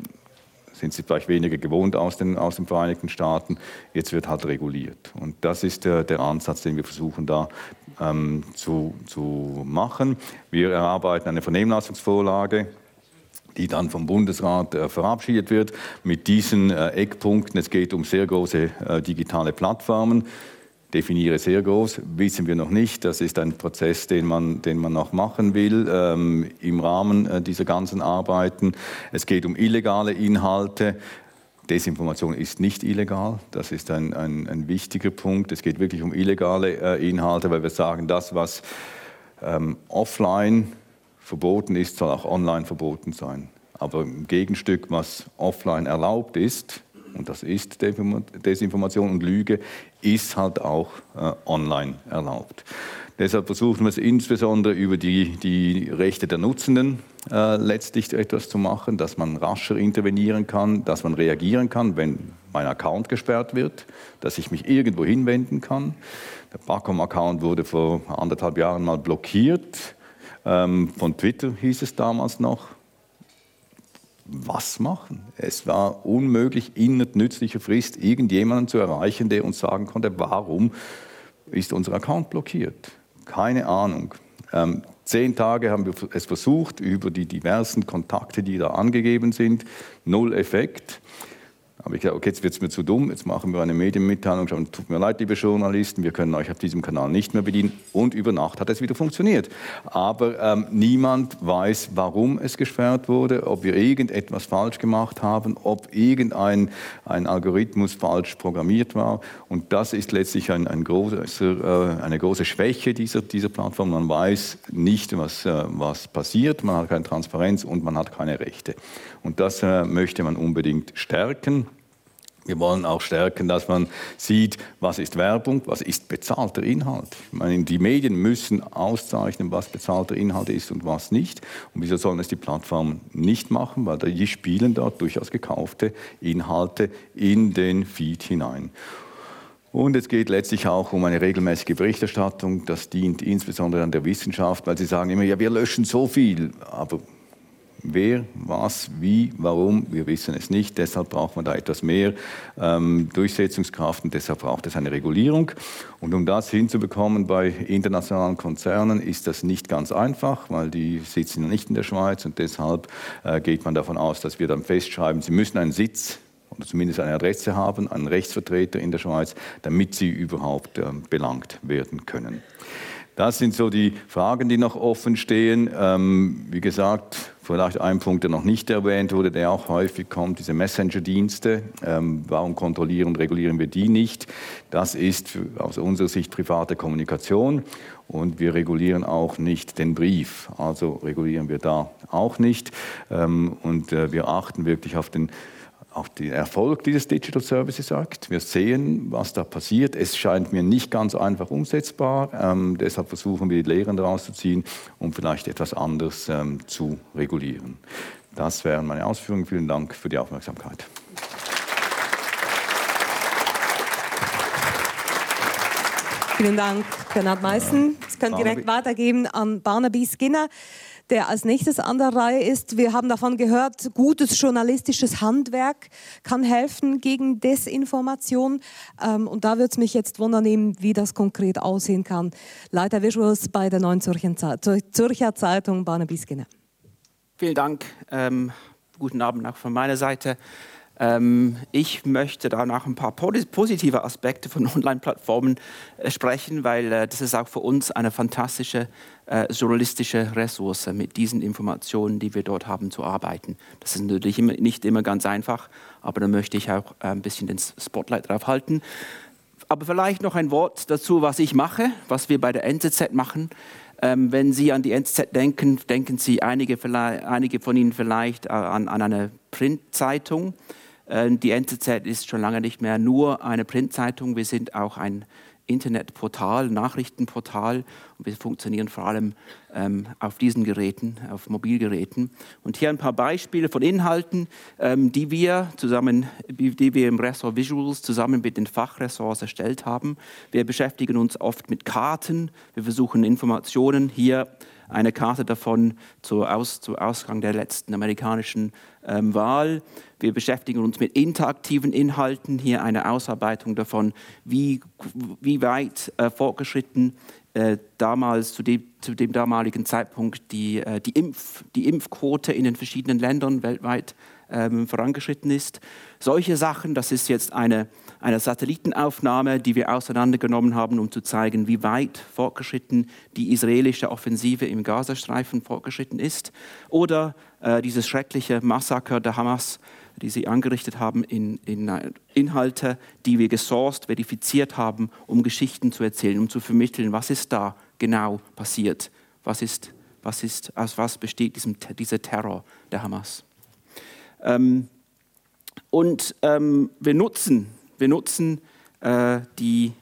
Sind Sie vielleicht weniger gewohnt aus den, aus den Vereinigten Staaten. Jetzt wird halt reguliert. Und das ist der, der Ansatz, den wir versuchen da ähm, zu, zu machen. Wir erarbeiten eine Vernehmlassungsvorlage die dann vom Bundesrat äh, verabschiedet wird, mit diesen äh, Eckpunkten. Es geht um sehr große äh, digitale Plattformen definiere sehr groß, wissen wir noch nicht. Das ist ein Prozess, den man, den man noch machen will ähm, im Rahmen äh, dieser ganzen Arbeiten. Es geht um illegale Inhalte. Desinformation ist nicht illegal, das ist ein, ein, ein wichtiger Punkt. Es geht wirklich um illegale äh, Inhalte, weil wir sagen, das, was ähm, offline verboten ist, soll auch online verboten sein. Aber im Gegenstück, was offline erlaubt ist, und das ist Desinformation und Lüge, ist halt auch äh, online erlaubt. Deshalb versuchen wir es insbesondere über die, die Rechte der Nutzenden äh, letztlich etwas zu machen, dass man rascher intervenieren kann, dass man reagieren kann, wenn mein Account gesperrt wird, dass ich mich irgendwo hinwenden kann. Der Bacom-Account wurde vor anderthalb Jahren mal blockiert. Ähm, von Twitter hieß es damals noch was machen? Es war unmöglich, innerhalb nützlicher Frist irgendjemanden zu erreichen, der uns sagen konnte, warum ist unser Account blockiert. Keine Ahnung. Ähm, zehn Tage haben wir es versucht über die diversen Kontakte, die da angegeben sind. Null Effekt. Aber ich gesagt, okay, jetzt wird es mir zu dumm, jetzt machen wir eine Medienmitteilung, sagen, tut mir leid, liebe Journalisten, wir können euch auf diesem Kanal nicht mehr bedienen. Und über Nacht hat es wieder funktioniert. Aber ähm, niemand weiß, warum es gesperrt wurde, ob wir irgendetwas falsch gemacht haben, ob irgendein ein Algorithmus falsch programmiert war. Und das ist letztlich ein, ein großer, äh, eine große Schwäche dieser, dieser Plattform. Man weiß nicht, was, äh, was passiert, man hat keine Transparenz und man hat keine Rechte. Und das äh, möchte man unbedingt stärken. Wir wollen auch stärken, dass man sieht, was ist Werbung, was ist bezahlter Inhalt. Ich meine, die Medien müssen auszeichnen, was bezahlter Inhalt ist und was nicht. Und wieso sollen es die Plattformen nicht machen? Weil die spielen dort durchaus gekaufte Inhalte in den Feed hinein. Und es geht letztlich auch um eine regelmäßige Berichterstattung. Das dient insbesondere an der Wissenschaft, weil sie sagen immer, ja, wir löschen so viel. Aber Wer, was, wie, warum, wir wissen es nicht. Deshalb braucht man da etwas mehr ähm, Durchsetzungskraft und deshalb braucht es eine Regulierung. Und um das hinzubekommen bei internationalen Konzernen ist das nicht ganz einfach, weil die sitzen nicht in der Schweiz und deshalb äh, geht man davon aus, dass wir dann festschreiben, sie müssen einen Sitz oder zumindest eine Adresse haben, einen Rechtsvertreter in der Schweiz, damit sie überhaupt äh, belangt werden können. Das sind so die Fragen, die noch offen stehen. Ähm, wie gesagt, vielleicht ein Punkt, der noch nicht erwähnt wurde, der auch häufig kommt, diese Messenger-Dienste. Ähm, warum kontrollieren und regulieren wir die nicht? Das ist aus unserer Sicht private Kommunikation und wir regulieren auch nicht den Brief. Also regulieren wir da auch nicht. Ähm, und äh, wir achten wirklich auf den auf den Erfolg dieses Digital Services Act. Wir sehen, was da passiert. Es scheint mir nicht ganz einfach umsetzbar. Ähm, deshalb versuchen wir, die Lehren daraus zu ziehen, um vielleicht etwas anders ähm, zu regulieren. Das wären meine Ausführungen. Vielen Dank für die Aufmerksamkeit. Vielen Dank, Bernhard Meissen. Ich kann direkt weitergeben an Barnaby Skinner der als nächstes an der Reihe ist. Wir haben davon gehört, gutes journalistisches Handwerk kann helfen gegen Desinformation. Ähm, und da würde es mich jetzt wundern, wie das konkret aussehen kann. Leiter Visuals bei der Neuen Zürcher Zeitung Barnaby Skinner. Vielen Dank. Ähm, guten Abend auch von meiner Seite. Ähm, ich möchte da noch ein paar positive Aspekte von Online-Plattformen äh, sprechen, weil äh, das ist auch für uns eine fantastische äh, journalistische Ressource, mit diesen Informationen, die wir dort haben, zu arbeiten. Das ist natürlich immer, nicht immer ganz einfach, aber da möchte ich auch ein bisschen den Spotlight drauf halten. Aber vielleicht noch ein Wort dazu, was ich mache, was wir bei der NZZ machen. Ähm, wenn Sie an die NZZ denken, denken Sie einige, einige von Ihnen vielleicht an, an eine Printzeitung. Äh, die NZZ ist schon lange nicht mehr nur eine Printzeitung, wir sind auch ein Internetportal, Nachrichtenportal und wir funktionieren vor allem ähm, auf diesen Geräten, auf Mobilgeräten. Und hier ein paar Beispiele von Inhalten, ähm, die wir zusammen, die wir im Ressort Visuals zusammen mit den Fachressorts erstellt haben. Wir beschäftigen uns oft mit Karten, wir versuchen Informationen hier eine Karte davon zu, Aus, zu Ausgang der letzten amerikanischen ähm, Wahl. Wir beschäftigen uns mit interaktiven Inhalten, hier eine Ausarbeitung davon, wie, wie weit äh, fortgeschritten äh, damals zu dem, zu dem, damaligen Zeitpunkt die, äh, die, Impf, die Impfquote in den verschiedenen Ländern weltweit ähm, vorangeschritten ist. Solche Sachen, das ist jetzt eine, eine Satellitenaufnahme, die wir auseinandergenommen haben, um zu zeigen, wie weit fortgeschritten die israelische Offensive im Gazastreifen fortgeschritten ist. Oder äh, dieses schreckliche Massaker der Hamas, die sie angerichtet haben, in, in äh, Inhalte, die wir gesourced, verifiziert haben, um Geschichten zu erzählen, um zu vermitteln, was ist da genau passiert, was ist, was ist, aus was besteht diesem, dieser Terror der Hamas. Ähm, und ähm, wir nutzen, wir nutzen äh, die,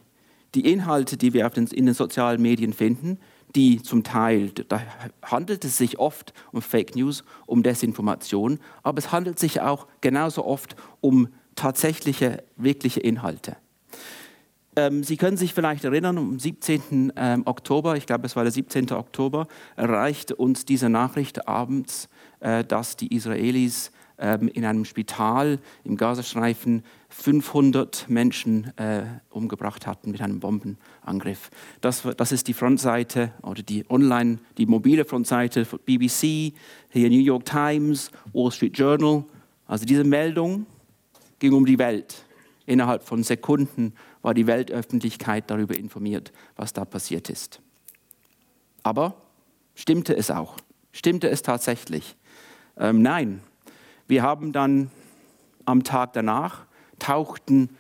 die Inhalte, die wir den, in den sozialen Medien finden, die zum Teil, da handelt es sich oft um Fake News, um Desinformation, aber es handelt sich auch genauso oft um tatsächliche, wirkliche Inhalte. Ähm, Sie können sich vielleicht erinnern, am 17. Ähm, Oktober, ich glaube es war der 17. Oktober, erreichte uns diese Nachricht abends, äh, dass die Israelis in einem Spital im Gazastreifen 500 Menschen äh, umgebracht hatten mit einem Bombenangriff. Das, das ist die Frontseite oder die online, die mobile Frontseite von BBC, hier New York Times, Wall Street Journal. Also diese Meldung ging um die Welt. Innerhalb von Sekunden war die Weltöffentlichkeit darüber informiert, was da passiert ist. Aber stimmte es auch? Stimmte es tatsächlich? Ähm, nein, wir haben dann am Tag danach tauchten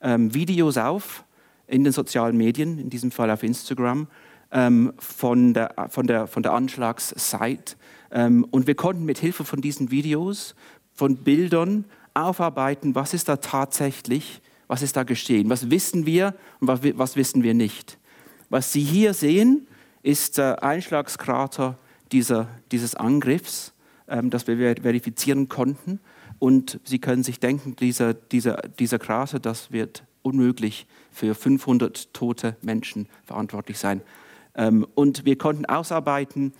ähm, Videos auf in den sozialen Medien, in diesem Fall auf Instagram, ähm, von, der, von, der, von der Anschlagssite. Ähm, und wir konnten mit Hilfe von diesen Videos, von Bildern aufarbeiten, was ist da tatsächlich, was ist da geschehen, was wissen wir und was, was wissen wir nicht. Was Sie hier sehen, ist der Einschlagskrater dieser, dieses Angriffs ähm, das wir verifizieren konnten. Und Sie können sich denken, dieser, dieser, dieser Krater, das wird unmöglich für 500 tote Menschen verantwortlich sein. Ähm, und wir konnten ausarbeiten,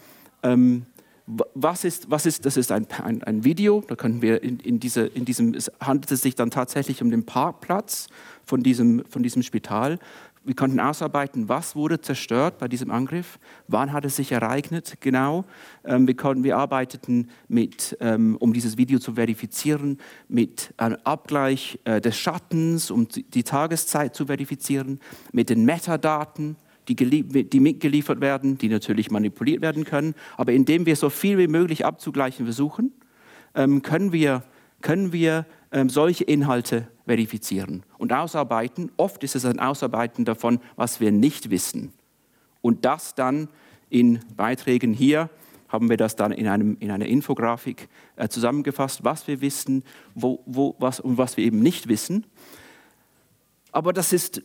ähm, was ist, was ist, das ist ein, ein, ein Video, da können wir in, in, diese, in diesem, es handelt es sich dann tatsächlich um den Parkplatz von diesem, von diesem Spital. Wir konnten ausarbeiten, was wurde zerstört bei diesem Angriff, wann hat es sich ereignet, genau. Ähm, wir, konnten, wir arbeiteten mit, ähm, um dieses Video zu verifizieren, mit einem Abgleich äh, des Schattens, um die Tageszeit zu verifizieren, mit den Metadaten, die, die mitgeliefert werden, die natürlich manipuliert werden können. Aber indem wir so viel wie möglich abzugleichen versuchen, ähm, können wir, können wir ähm, solche Inhalte verifizieren und ausarbeiten. Oft ist es ein Ausarbeiten davon, was wir nicht wissen. Und das dann in Beiträgen hier haben wir das dann in, einem, in einer Infografik äh, zusammengefasst, was wir wissen wo, wo, was, und was wir eben nicht wissen. Aber das ist,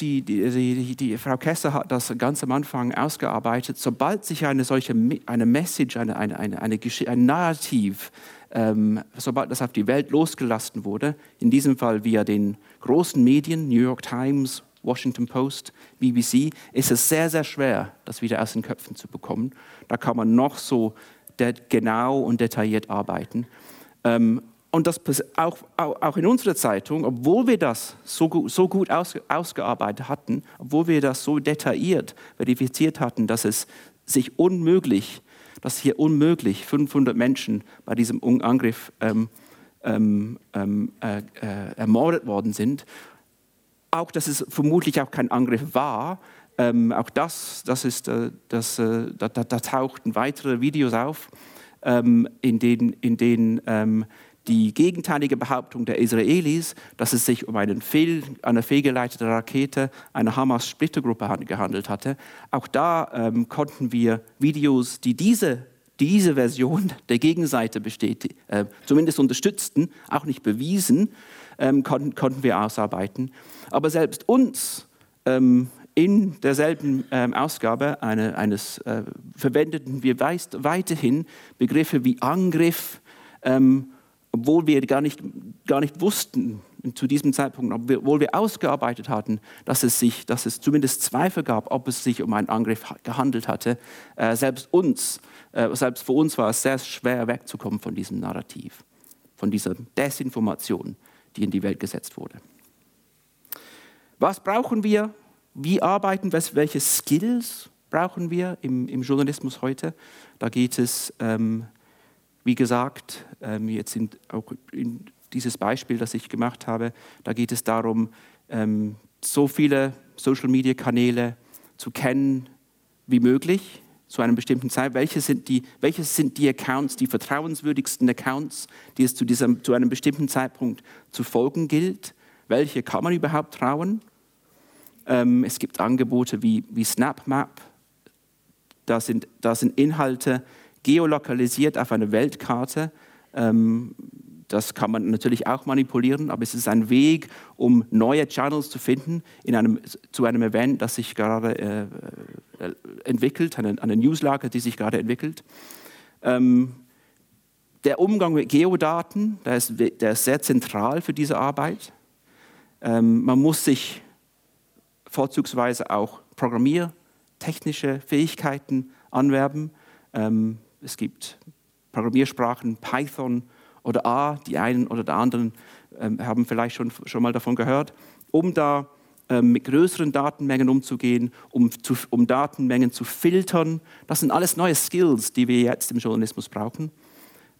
die, die, die, die, Frau Kessler hat das ganz am Anfang ausgearbeitet. Sobald sich eine solche eine Message, eine, eine, eine, eine, ein Narrativ ähm, sobald das auf die Welt losgelassen wurde, in diesem Fall via den großen Medien, New York Times, Washington Post, BBC, ist es sehr, sehr schwer, das wieder aus den Köpfen zu bekommen. Da kann man noch so genau und detailliert arbeiten. Ähm, und das auch, auch, in unserer Zeitung, obwohl wir das so gut, so gut aus, ausgearbeitet hatten, obwohl wir das so detailliert verifiziert hatten, dass es sich unmöglich dass hier unmöglich 500 Menschen bei diesem Angriff ähm, ähm, ähm, äh, äh, ermordet worden sind. Auch, dass es vermutlich auch kein Angriff war, ähm, auch das, das ist, äh, das, äh, da, da, da, tauchten weitere Videos auf, ähm, in denen, in denen ähm, die gegenteilige Behauptung der Israelis, dass es sich um einen Fehl, eine fehlgeleitete Rakete einer Hamas-Splittergruppe gehandelt hatte. Auch da ähm, konnten wir Videos, die diese, diese Version der Gegenseite bestätigen, äh, zumindest unterstützten, auch nicht bewiesen, ähm, konnten, konnten wir ausarbeiten. Aber selbst uns ähm, in derselben ähm, Ausgabe eine, eines äh, verwendeten wir weiterhin Begriffe wie Angriff, ähm, obwohl wir gar nicht, gar nicht wussten zu diesem Zeitpunkt, obwohl wir ausgearbeitet hatten, dass es, sich, dass es zumindest Zweifel gab, ob es sich um einen Angriff gehandelt hatte. Äh, selbst uns, äh, selbst für uns war es sehr schwer wegzukommen von diesem Narrativ, von dieser Desinformation, die in die Welt gesetzt wurde. Was brauchen wir? Wie arbeiten wir? Welche Skills brauchen wir im, im Journalismus heute? Da geht es ähm, wie gesagt, ähm, jetzt in, auch in dieses Beispiel, das ich gemacht habe, da geht es darum, ähm, so viele Social-Media-Kanäle zu kennen wie möglich zu einem bestimmten Zeit. Welche sind die, welche sind die Accounts, die vertrauenswürdigsten Accounts, die es zu, diesem, zu einem bestimmten Zeitpunkt zu folgen gilt? Welche kann man überhaupt trauen? Ähm, es gibt Angebote wie, wie SnapMap. Da sind, da sind Inhalte, geolokalisiert auf einer Weltkarte. Ähm, das kann man natürlich auch manipulieren, aber es ist ein Weg, um neue Channels zu finden in einem, zu einem Event, das sich gerade äh, äh entwickelt, eine, eine, Newslage, die sich gerade entwickelt. Ähm, der Umgang mit Geodaten, der ist, der ist sehr zentral für diese Arbeit. Ähm, man muss sich vorzugsweise auch programmiertechnische Fähigkeiten anwerben. Ähm, es gibt Programmiersprachen, Python oder A, die einen oder der anderen ähm, haben vielleicht schon, schon mal davon gehört, um da ähm, mit größeren Datenmengen umzugehen, um, zu, um Datenmengen zu filtern. Das sind alles neue Skills, die wir jetzt im Journalismus brauchen.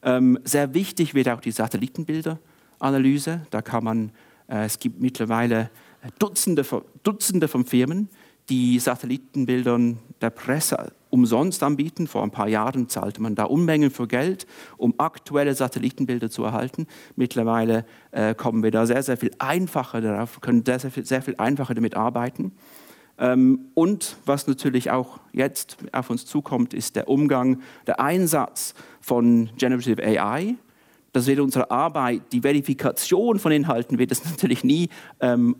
Ähm, sehr wichtig wird auch die Satellitenbilderanalyse. Da kann man, äh, es gibt mittlerweile Dutzende, Dutzende von Firmen, die Satellitenbildern der Presse umsonst anbieten. Vor ein paar Jahren zahlte man da Unmengen für Geld, um aktuelle Satellitenbilder zu erhalten. Mittlerweile äh, kommen wir da sehr, sehr viel einfacher darauf, können sehr, sehr viel, sehr viel einfacher damit arbeiten. Ähm, und was natürlich auch jetzt auf uns zukommt, ist der Umgang, der Einsatz von Generative AI das wird unsere Arbeit, die Verifikation von Inhalten wird es natürlich nie, ähm,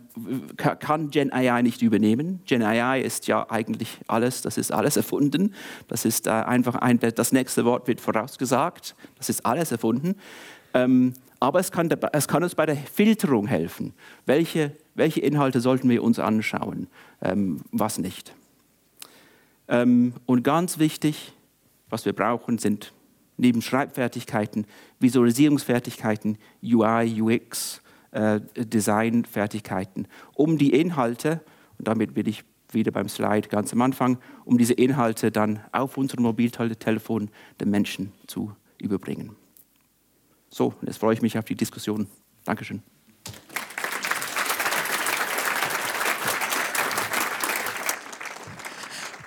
kann Gen AI nicht übernehmen. Gen AI ist ja eigentlich alles, das ist alles erfunden. Das ist äh, einfach ein, das nächste Wort wird vorausgesagt. Das ist alles erfunden. Ähm, aber es kann, es kann, uns bei der Filterung helfen. Welche, welche Inhalte sollten wir uns anschauen, ähm, was nicht. Ähm, und ganz wichtig, was wir brauchen, sind neben Schreibfertigkeiten, Visualisierungsfertigkeiten, UI, UX, äh, Designfertigkeiten, um die Inhalte, und damit bin ich wieder beim Slide ganz am Anfang, um diese Inhalte dann auf unserem Mobiltelefon den Menschen zu überbringen. So, jetzt freue ich mich auf die Diskussion. Dankeschön.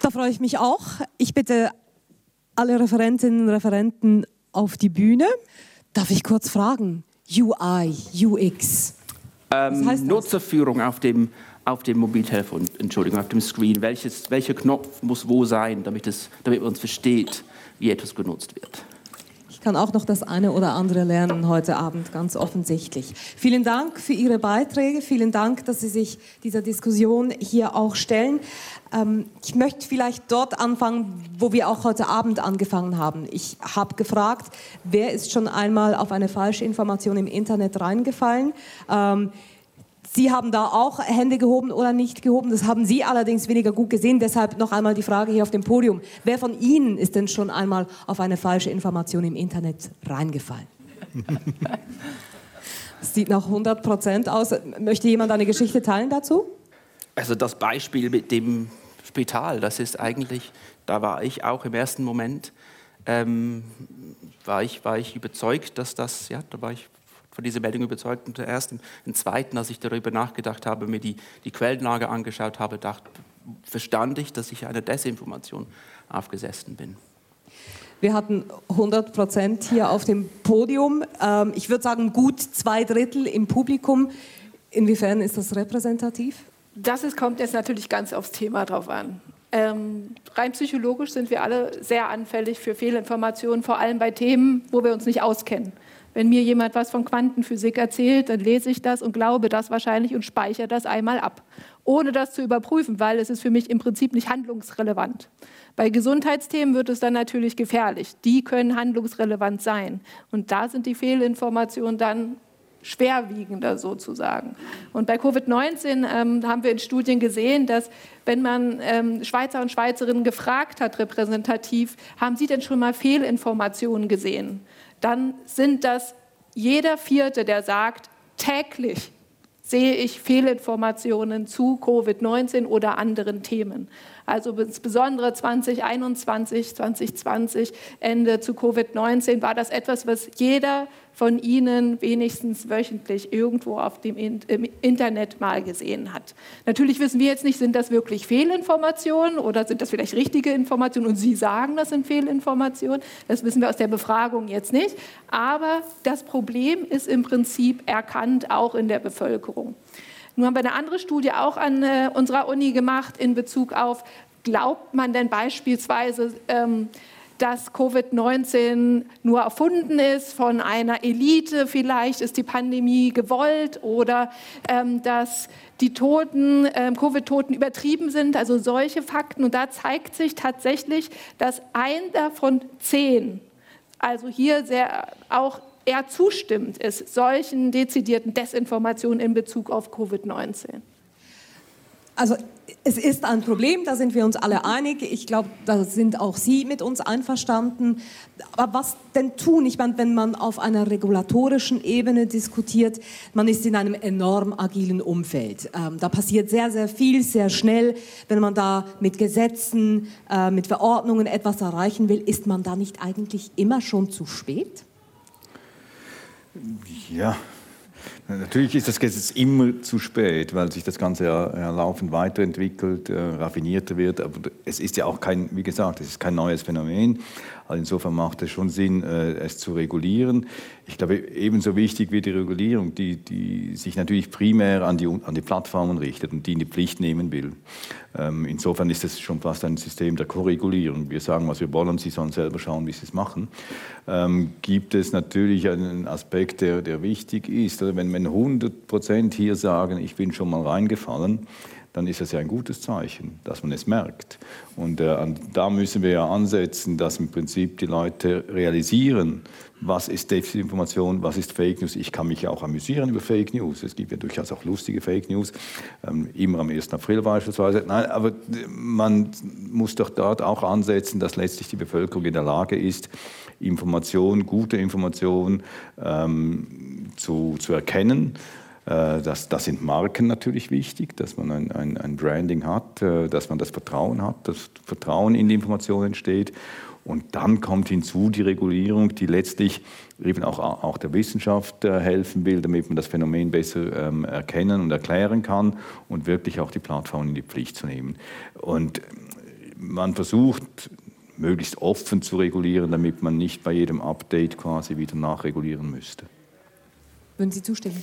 Da freue ich mich auch. Ich bitte alle Referentinnen und Referenten auf die Bühne. Darf ich kurz fragen? UI, UX. Ähm, Nutzerführung auf dem, auf dem Mobiltelefon, Entschuldigung, auf dem Screen. Welches, welcher Knopf muss wo sein, damit, es, damit man uns versteht, wie etwas genutzt wird? Kann auch noch das eine oder andere lernen heute Abend, ganz offensichtlich. Vielen Dank für Ihre Beiträge. Vielen Dank, dass Sie sich dieser Diskussion hier auch stellen. Ähm, ich möchte vielleicht dort anfangen, wo wir auch heute Abend angefangen haben. Ich habe gefragt, wer ist schon einmal auf eine falsche Information im Internet reingefallen? Ähm, Sie haben da auch Hände gehoben oder nicht gehoben. Das haben Sie allerdings weniger gut gesehen. Deshalb noch einmal die Frage hier auf dem Podium. Wer von Ihnen ist denn schon einmal auf eine falsche Information im Internet reingefallen? Das sieht nach 100 Prozent aus. Möchte jemand eine Geschichte teilen dazu? Also das Beispiel mit dem Spital, das ist eigentlich, da war ich auch im ersten Moment, ähm, war, ich, war ich überzeugt, dass das, ja, da war ich von dieser Meldung überzeugt und erst im, im, zweiten, als ich darüber nachgedacht habe, mir die, die Quellenlage angeschaut habe, dachte, verstand ich, dass ich einer Desinformation aufgesessen bin. Wir hatten 100 Prozent hier auf dem Podium. Ähm, ich würde sagen, gut zwei Drittel im Publikum. Inwiefern ist das repräsentativ? Das ist, kommt jetzt natürlich ganz aufs Thema drauf an. Ähm, rein psychologisch sind wir alle sehr anfällig für Fehlinformationen, vor allem bei Themen, wo wir uns nicht auskennen. Wenn mir jemand was von Quantenphysik erzählt, dann lese ich das und glaube das wahrscheinlich und speichere das einmal ab, ohne das zu überprüfen, weil es ist für mich im Prinzip nicht handlungsrelevant. Bei Gesundheitsthemen wird es dann natürlich gefährlich. Die können handlungsrelevant sein. Und da sind die Fehlinformationen dann schwerwiegender sozusagen. Und bei Covid-19 ähm, haben wir in Studien gesehen, dass wenn man ähm, Schweizer und Schweizerinnen gefragt hat, repräsentativ, haben sie denn schon mal Fehlinformationen gesehen? Dann sind das jeder Vierte, der sagt, täglich sehe ich Fehlinformationen zu Covid-19 oder anderen Themen. Also insbesondere 2021, 2020, Ende zu Covid-19 war das etwas, was jeder von Ihnen wenigstens wöchentlich irgendwo auf dem Internet mal gesehen hat. Natürlich wissen wir jetzt nicht, sind das wirklich Fehlinformationen oder sind das vielleicht richtige Informationen und Sie sagen, das sind Fehlinformationen. Das wissen wir aus der Befragung jetzt nicht. Aber das Problem ist im Prinzip erkannt, auch in der Bevölkerung. Nun haben wir eine andere Studie auch an äh, unserer Uni gemacht in Bezug auf, glaubt man denn beispielsweise, ähm, dass Covid-19 nur erfunden ist von einer Elite, vielleicht ist die Pandemie gewollt oder ähm, dass die Toten, ähm, Covid-Toten übertrieben sind, also solche Fakten. Und da zeigt sich tatsächlich, dass ein davon zehn, also hier sehr auch er zustimmt, ist solchen dezidierten Desinformationen in Bezug auf Covid-19. Also es ist ein Problem, da sind wir uns alle einig. Ich glaube, da sind auch Sie mit uns einverstanden. Aber was denn tun? Ich meine, wenn man auf einer regulatorischen Ebene diskutiert, man ist in einem enorm agilen Umfeld. Ähm, da passiert sehr, sehr viel, sehr schnell. Wenn man da mit Gesetzen, äh, mit Verordnungen etwas erreichen will, ist man da nicht eigentlich immer schon zu spät? Ja, Natürlich ist das jetzt immer zu spät, weil sich das Ganze ja, ja laufend weiterentwickelt, äh, raffinierter wird. Aber es ist ja auch kein, wie gesagt, es ist kein neues Phänomen. Also insofern macht es schon Sinn, äh, es zu regulieren. Ich glaube, ebenso wichtig wie die Regulierung, die, die sich natürlich primär an die, an die Plattformen richtet und die in die Pflicht nehmen will. Ähm, insofern ist es schon fast ein System der Korregulierung. Wir sagen, was wir wollen, sie sollen selber schauen, wie sie es machen. Ähm, gibt es natürlich einen Aspekt, der, der wichtig ist. Wenn, wenn 100 Prozent hier sagen, ich bin schon mal reingefallen, dann ist das ja ein gutes Zeichen, dass man es merkt. Und äh, da müssen wir ja ansetzen, dass im Prinzip die Leute realisieren, was ist Desinformation, was ist Fake News. Ich kann mich ja auch amüsieren über Fake News. Es gibt ja durchaus auch lustige Fake News, ähm, immer am 1. April beispielsweise. Nein, aber man muss doch dort auch ansetzen, dass letztlich die Bevölkerung in der Lage ist, Information, gute Information ähm, zu, zu erkennen äh, das, das, sind Marken natürlich wichtig, dass man ein, ein, ein, Branding hat, äh, dass man das Vertrauen hat, dass Vertrauen in die Information entsteht. Und dann kommt hinzu die Regulierung, die letztlich eben auch, auch der Wissenschaft äh, helfen will, damit man das Phänomen besser ähm, erkennen und erklären kann und wirklich auch die Plattform in die Pflicht zu nehmen. Und man versucht, möglichst offen zu regulieren, damit man nicht bei jedem Update quasi wieder nachregulieren müsste. Würden Sie zustimmen?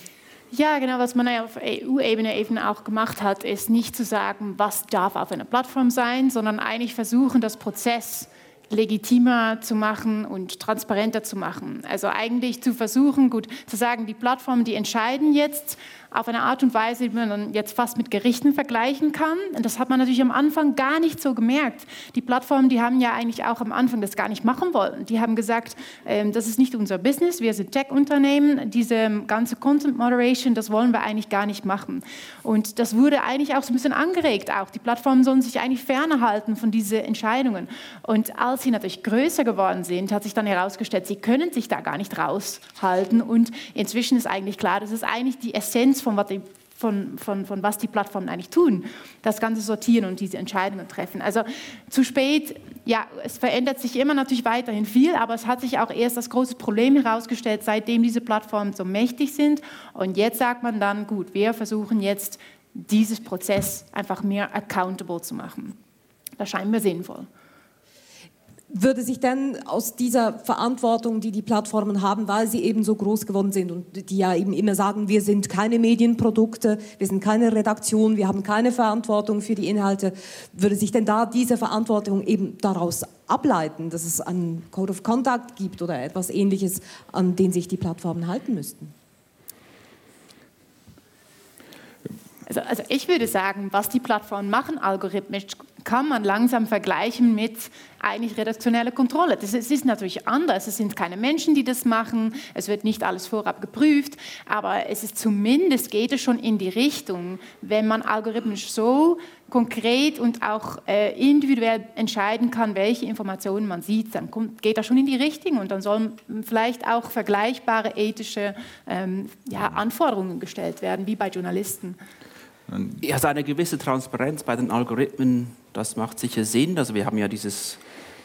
Ja, genau, was man auf EU-Ebene eben auch gemacht hat, ist nicht zu sagen, was darf auf einer Plattform sein, sondern eigentlich versuchen, das Prozess legitimer zu machen und transparenter zu machen. Also eigentlich zu versuchen, gut zu sagen, die Plattformen, die entscheiden jetzt auf eine Art und Weise, die man dann jetzt fast mit Gerichten vergleichen kann. Und das hat man natürlich am Anfang gar nicht so gemerkt. Die Plattformen, die haben ja eigentlich auch am Anfang das gar nicht machen wollen. Die haben gesagt, äh, das ist nicht unser Business, wir sind Tech-Unternehmen, diese ganze Content Moderation, das wollen wir eigentlich gar nicht machen. Und das wurde eigentlich auch so ein bisschen angeregt auch. Die Plattformen sollen sich eigentlich fernhalten von diesen Entscheidungen. Und als sie natürlich größer geworden sind, hat sich dann herausgestellt, sie können sich da gar nicht raushalten. Und inzwischen ist eigentlich klar, das ist eigentlich die Essenz von was die von, von, von was die Plattformen eigentlich tun, das Ganze sortieren und diese Entscheidungen treffen. Also zu spät, ja, es verändert sich immer natürlich weiterhin viel, aber es hat sich auch erst das große Problem herausgestellt, seitdem diese Plattformen so mächtig sind. Und jetzt sagt man dann, gut, wir versuchen jetzt, dieses Prozess einfach mehr accountable zu machen. Das scheint mir sinnvoll würde sich denn aus dieser Verantwortung, die die Plattformen haben, weil sie eben so groß geworden sind und die ja eben immer sagen, wir sind keine Medienprodukte, wir sind keine Redaktion, wir haben keine Verantwortung für die Inhalte, würde sich denn da diese Verantwortung eben daraus ableiten, dass es einen Code of Conduct gibt oder etwas Ähnliches, an den sich die Plattformen halten müssten? Also, also ich würde sagen, was die Plattformen machen algorithmisch, kann man langsam vergleichen mit eigentlich redaktioneller Kontrolle. Das ist, ist, natürlich anders. Es sind keine Menschen, die das machen. Es wird nicht alles vorab geprüft. Aber es ist zumindest geht es schon in die Richtung, wenn man algorithmisch so konkret und auch äh, individuell entscheiden kann, welche Informationen man sieht, dann kommt, geht das schon in die Richtung und dann sollen vielleicht auch vergleichbare ethische ähm, ja, Anforderungen gestellt werden, wie bei Journalisten. Ja, eine gewisse Transparenz bei den Algorithmen, das macht sicher Sinn. Also wir haben ja dieses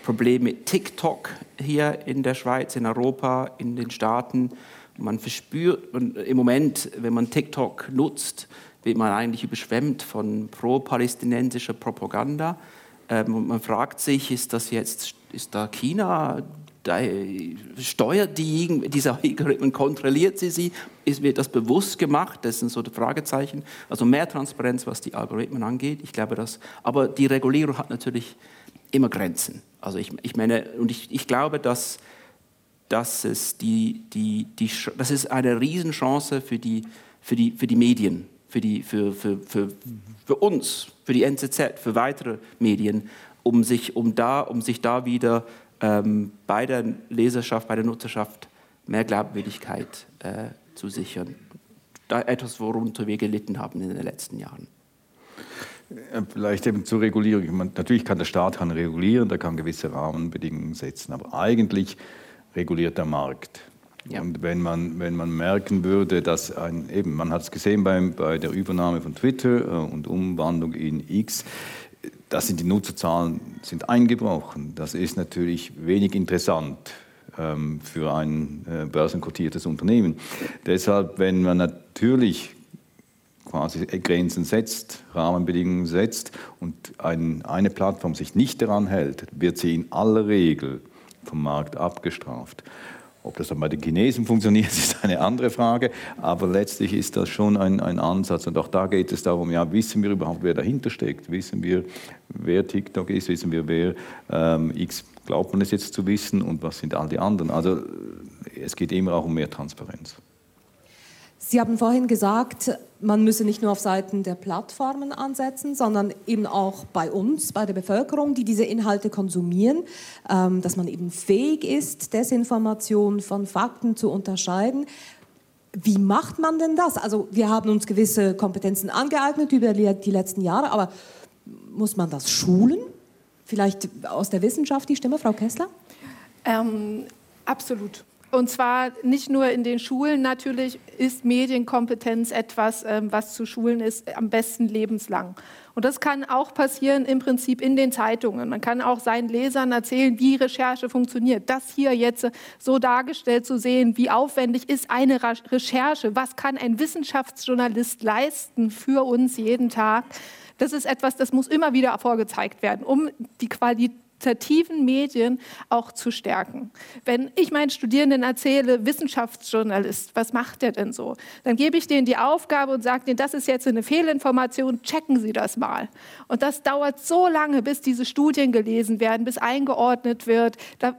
Problem mit TikTok hier in der Schweiz, in Europa, in den Staaten. Man verspürt man, im Moment, wenn man TikTok nutzt, wird man eigentlich überschwemmt von pro-palästinensischer Propaganda. Ähm, und man fragt sich, ist das jetzt, ist da China steuert die, diese Algorithmen, kontrolliert sie sie, ist, wird das bewusst gemacht, das sind so die Fragezeichen. Also mehr Transparenz, was die Algorithmen angeht, ich glaube das, aber die Regulierung hat natürlich immer Grenzen. Also ich, ich meine, und ich, ich glaube, dass, dass es die, die, die, das ist eine Riesenchance für die, für die, für die Medien, für, die, für, für, für, für uns, für die NZZ, für weitere Medien, um sich, um da, um sich da wieder ähm, bei der Leserschaft, bei der Nutzerschaft mehr Glaubwürdigkeit äh, zu sichern. Da etwas, worunter wir gelitten haben in den letzten Jahren. Vielleicht eben zur Regulierung. Man, natürlich kann der Staat kann regulieren, der kann gewisse Rahmenbedingungen setzen, aber eigentlich reguliert der Markt. Ja. Und wenn man, wenn man merken würde, dass ein, eben, man hat es gesehen beim, bei der Übernahme von Twitter äh, und Umwandlung in X, da sind die Nutzerzahlen sind eingebrochen. Das ist natürlich wenig interessant ähm, für ein äh, börsenkotiertes Unternehmen. Deshalb, wenn man natürlich quasi Grenzen setzt, Rahmenbedingungen setzt und ein, eine Plattform sich nicht daran hält, wird sie in aller Regel vom Markt abgestraft. Ob das dann bei den Chinesen funktioniert, ist eine andere Frage, aber letztlich ist das schon ein, ein Ansatz. Und auch da geht es darum, ja, wissen wir überhaupt, wer dahinter steckt, wissen wir, wer TikTok ist, wissen wir, wer ähm, X glaubt man es jetzt zu wissen? Und was sind all die anderen. Also es geht immer auch um mehr Transparenz. Sie haben vorhin gesagt, man müsse nicht nur auf Seiten der Plattformen ansetzen, sondern eben auch bei uns, bei der Bevölkerung, die diese Inhalte konsumieren, ähm, dass man eben fähig ist, Desinformation von Fakten zu unterscheiden. Wie macht man denn das? Also wir haben uns gewisse Kompetenzen angeeignet über die letzten Jahre, aber muss man das schulen? Vielleicht aus der Wissenschaft die Stimme, Frau Kessler? Ähm, absolut. Und zwar nicht nur in den Schulen. Natürlich ist Medienkompetenz etwas, ähm, was zu schulen ist, am besten lebenslang. Und das kann auch passieren im Prinzip in den Zeitungen. Man kann auch seinen Lesern erzählen, wie Recherche funktioniert. Das hier jetzt so dargestellt zu sehen, wie aufwendig ist eine Recherche, was kann ein Wissenschaftsjournalist leisten für uns jeden Tag. Das ist etwas, das muss immer wieder vorgezeigt werden, um die Qualität qualitativen Medien auch zu stärken. Wenn ich meinen Studierenden erzähle, Wissenschaftsjournalist, was macht der denn so? Dann gebe ich denen die Aufgabe und sage denen, das ist jetzt eine Fehlinformation, checken Sie das mal. Und das dauert so lange, bis diese Studien gelesen werden, bis eingeordnet wird. Da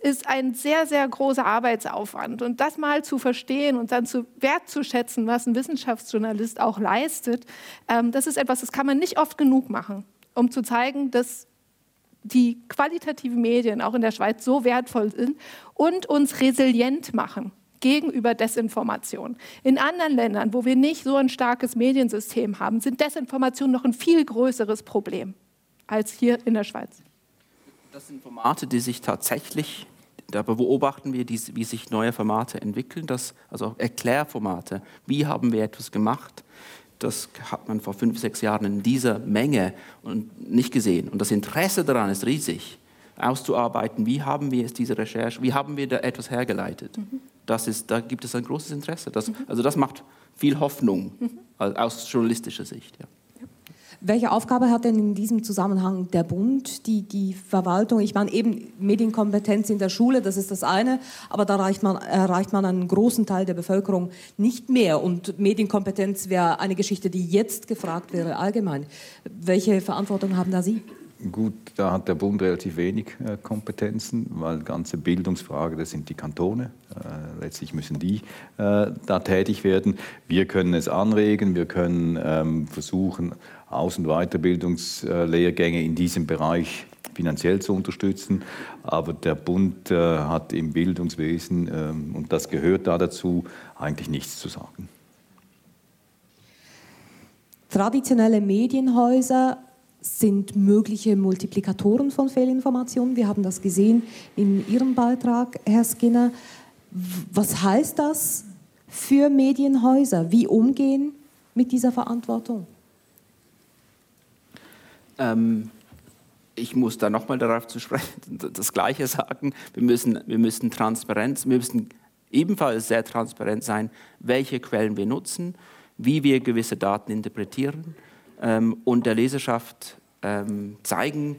ist ein sehr, sehr großer Arbeitsaufwand. Und das mal zu verstehen und dann zu wertzuschätzen, was ein Wissenschaftsjournalist auch leistet, ähm, das ist etwas, das kann man nicht oft genug machen, um zu zeigen, dass die qualitativen Medien auch in der Schweiz so wertvoll sind und uns resilient machen gegenüber Desinformation. In anderen Ländern, wo wir nicht so ein starkes Mediensystem haben, sind Desinformation noch ein viel größeres Problem als hier in der Schweiz. Das sind Formate, die sich tatsächlich, da beobachten wir, wie sich neue Formate entwickeln, das, also Erklärformate. Wie haben wir etwas gemacht? Das hat man vor fünf, sechs Jahren in dieser Menge nicht gesehen. Und das Interesse daran ist riesig, auszuarbeiten, wie haben wir jetzt diese Recherche, wie haben wir da etwas hergeleitet. Mhm. Das ist, da gibt es ein großes Interesse. Das, mhm. Also das macht viel Hoffnung mhm. aus journalistischer Sicht. Ja. Welche Aufgabe hat denn in diesem Zusammenhang der Bund, die, die Verwaltung? Ich meine, eben Medienkompetenz in der Schule, das ist das eine, aber da erreicht man, erreicht man einen großen Teil der Bevölkerung nicht mehr. Und Medienkompetenz wäre eine Geschichte, die jetzt gefragt wäre, allgemein. Welche Verantwortung haben da Sie? Gut, da hat der Bund relativ wenig äh, Kompetenzen, weil ganze Bildungsfrage, das sind die Kantone. Äh, letztlich müssen die äh, da tätig werden. Wir können es anregen, wir können ähm, versuchen, Aus- und Weiterbildungslehrgänge in diesem Bereich finanziell zu unterstützen. Aber der Bund äh, hat im Bildungswesen, ähm, und das gehört da dazu, eigentlich nichts zu sagen. Traditionelle Medienhäuser sind mögliche Multiplikatoren von Fehlinformationen. Wir haben das gesehen in Ihrem Beitrag, Herr Skinner. Was heißt das für Medienhäuser? Wie umgehen mit dieser Verantwortung? Ähm, ich muss da nochmal darauf zu sprechen, das Gleiche sagen. Wir müssen, wir müssen Transparenz, wir müssen ebenfalls sehr transparent sein, welche Quellen wir nutzen, wie wir gewisse Daten interpretieren ähm, und der Leserschaft ähm, zeigen,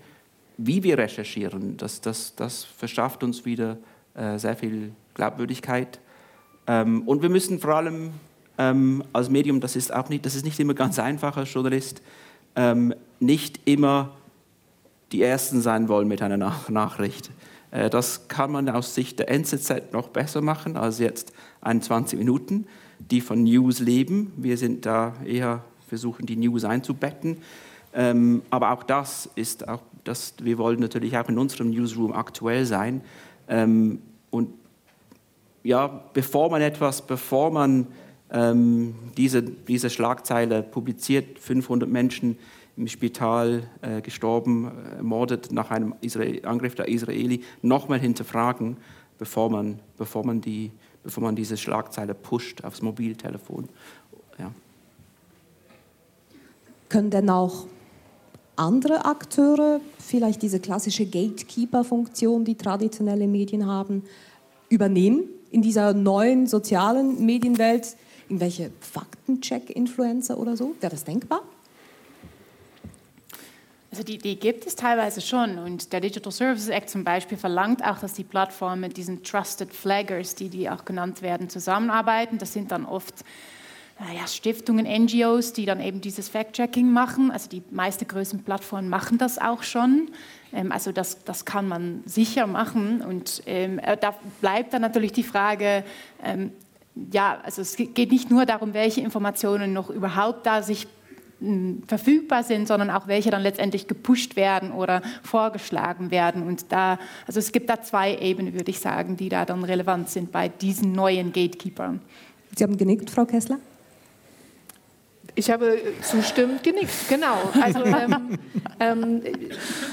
wie wir recherchieren. Das, das, das verschafft uns wieder äh, sehr viel Glaubwürdigkeit. Ähm, und wir müssen vor allem ähm, als Medium, das ist auch nicht, das ist nicht immer ganz einfach als Journalist, ähm, nicht immer die Ersten sein wollen mit einer Nach Nachricht. Äh, das kann man aus Sicht der NZZ noch besser machen als jetzt 21 Minuten, die von News leben. Wir sind da eher versuchen, die News einzubetten. Ähm, aber auch das ist auch, das, wir wollen natürlich auch in unserem Newsroom aktuell sein. Ähm, und ja, bevor man etwas, bevor man ähm, diese, diese Schlagzeile publiziert, 500 Menschen im Spital äh, gestorben, ermordet nach einem Israel Angriff der Israeli, nochmal hinterfragen, bevor man, bevor, man die, bevor man diese Schlagzeile pusht aufs Mobiltelefon. Können denn auch andere Akteure vielleicht diese klassische Gatekeeper-Funktion, die traditionelle Medien haben, übernehmen in dieser neuen sozialen Medienwelt? Irgendwelche Faktencheck-Influencer oder so? Wäre das denkbar? Also die, die, gibt es teilweise schon und der Digital Services Act zum Beispiel verlangt auch, dass die Plattformen mit diesen Trusted Flaggers, die, die auch genannt werden, zusammenarbeiten. Das sind dann oft ja, Stiftungen, NGOs, die dann eben dieses Fact-Checking machen. Also die meisten größten Plattformen machen das auch schon. Ähm, also das, das kann man sicher machen und ähm, äh, da bleibt dann natürlich die Frage, ähm, ja, also es geht nicht nur darum, welche Informationen noch überhaupt da sich verfügbar sind, sondern auch welche dann letztendlich gepusht werden oder vorgeschlagen werden. Und da, also es gibt da zwei Ebenen, würde ich sagen, die da dann relevant sind bei diesen neuen Gatekeepern. Sie haben genickt, Frau Kessler? Ich habe zustimmend genickt, genau. Also ähm, ähm,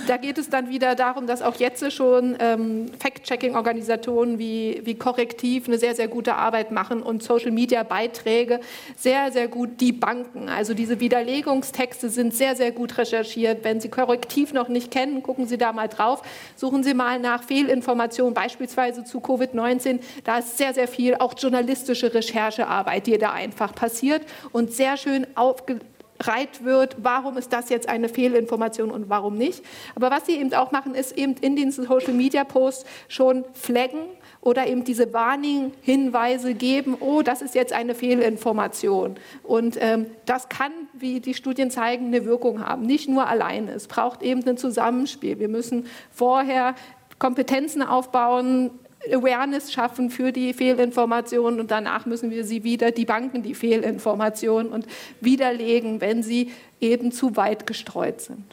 da geht es dann wieder darum, dass auch jetzt schon ähm, Fact-Checking-Organisationen wie, wie Korrektiv eine sehr, sehr gute Arbeit machen und Social-Media-Beiträge sehr, sehr gut die Banken. Also diese Widerlegungstexte sind sehr, sehr gut recherchiert. Wenn Sie Korrektiv noch nicht kennen, gucken Sie da mal drauf. Suchen Sie mal nach Fehlinformationen, beispielsweise zu Covid-19. Da ist sehr, sehr viel auch journalistische Recherchearbeit, die da einfach passiert und sehr schön aufgereiht wird, warum ist das jetzt eine Fehlinformation und warum nicht. Aber was sie eben auch machen, ist eben in den Social Media Posts schon flaggen oder eben diese Warning-Hinweise geben, oh, das ist jetzt eine Fehlinformation. Und ähm, das kann, wie die Studien zeigen, eine Wirkung haben. Nicht nur alleine. Es braucht eben ein Zusammenspiel. Wir müssen vorher Kompetenzen aufbauen, Awareness schaffen für die Fehlinformationen und danach müssen wir sie wieder die Banken die Fehlinformationen und widerlegen, wenn sie eben zu weit gestreut sind.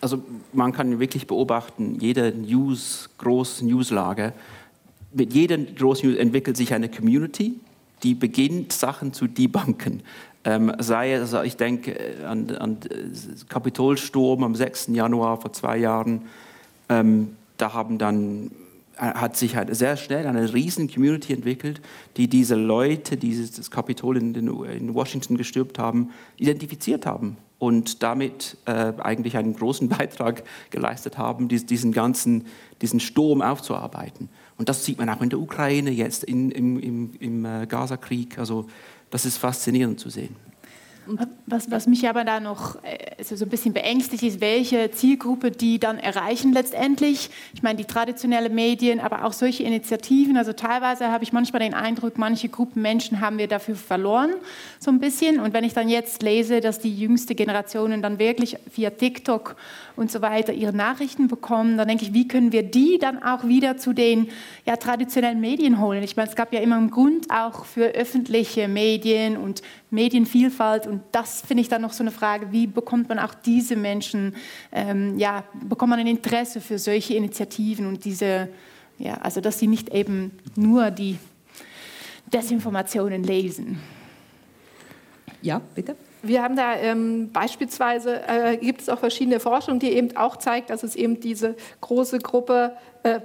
Also man kann wirklich beobachten, jede News, große Newslage, mit jeder großen News entwickelt sich eine Community, die beginnt, Sachen zu debunken. Ähm, sei es, also ich denke an, an Kapitolsturm am 6. Januar vor zwei Jahren, ähm, da haben dann hat sich halt sehr schnell eine riesen Community entwickelt, die diese Leute, die das Kapitol in, in Washington gestürmt haben, identifiziert haben und damit äh, eigentlich einen großen Beitrag geleistet haben, diesen ganzen diesen Sturm aufzuarbeiten. Und das sieht man auch in der Ukraine jetzt, in, im, im, im äh, Gazakrieg. Also das ist faszinierend zu sehen. Was, was, mich aber da noch also so ein bisschen beängstigt, ist, welche Zielgruppe die dann erreichen letztendlich. Ich meine, die traditionellen Medien, aber auch solche Initiativen. Also teilweise habe ich manchmal den Eindruck, manche Gruppen Menschen haben wir dafür verloren, so ein bisschen. Und wenn ich dann jetzt lese, dass die jüngste Generationen dann wirklich via TikTok und so weiter ihre Nachrichten bekommen, dann denke ich, wie können wir die dann auch wieder zu den ja, traditionellen Medien holen? Ich meine, es gab ja immer einen Grund auch für öffentliche Medien und Medienvielfalt und das finde ich dann noch so eine Frage, wie bekommt man auch diese Menschen, ähm, ja, bekommt man ein Interesse für solche Initiativen und diese, ja, also dass sie nicht eben nur die Desinformationen lesen. Ja, bitte. Wir haben da ähm, beispielsweise, äh, gibt es auch verschiedene Forschung, die eben auch zeigt, dass es eben diese große Gruppe äh,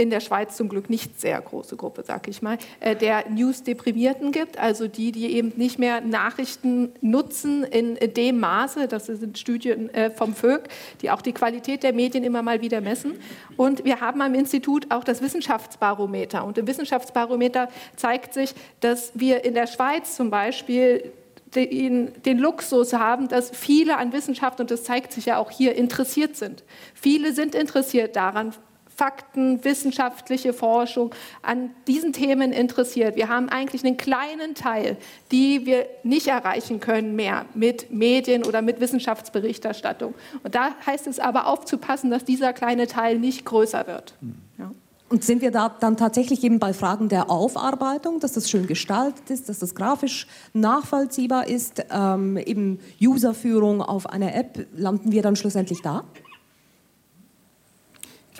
in der Schweiz zum Glück nicht sehr große Gruppe, sag ich mal, äh, der News-Deprimierten gibt, also die, die eben nicht mehr Nachrichten nutzen in dem Maße, das sind Studien äh, vom VÖG, die auch die Qualität der Medien immer mal wieder messen. Und wir haben am Institut auch das Wissenschaftsbarometer. Und im Wissenschaftsbarometer zeigt sich, dass wir in der Schweiz zum Beispiel den, den, Luxus haben, dass viele an Wissenschaft, und das zeigt sich ja auch hier, interessiert sind. Viele sind interessiert daran, Fakten, wissenschaftliche Forschung an diesen Themen interessiert. Wir haben eigentlich einen kleinen Teil, die wir nicht erreichen können mehr mit Medien oder mit Wissenschaftsberichterstattung. Und da heißt es aber aufzupassen, dass dieser kleine Teil nicht größer wird. Ja. Und sind wir da dann tatsächlich eben bei Fragen der Aufarbeitung, dass das schön gestaltet ist, dass das grafisch nachvollziehbar ist, ähm, eben Userführung auf einer App, landen wir dann schlussendlich da?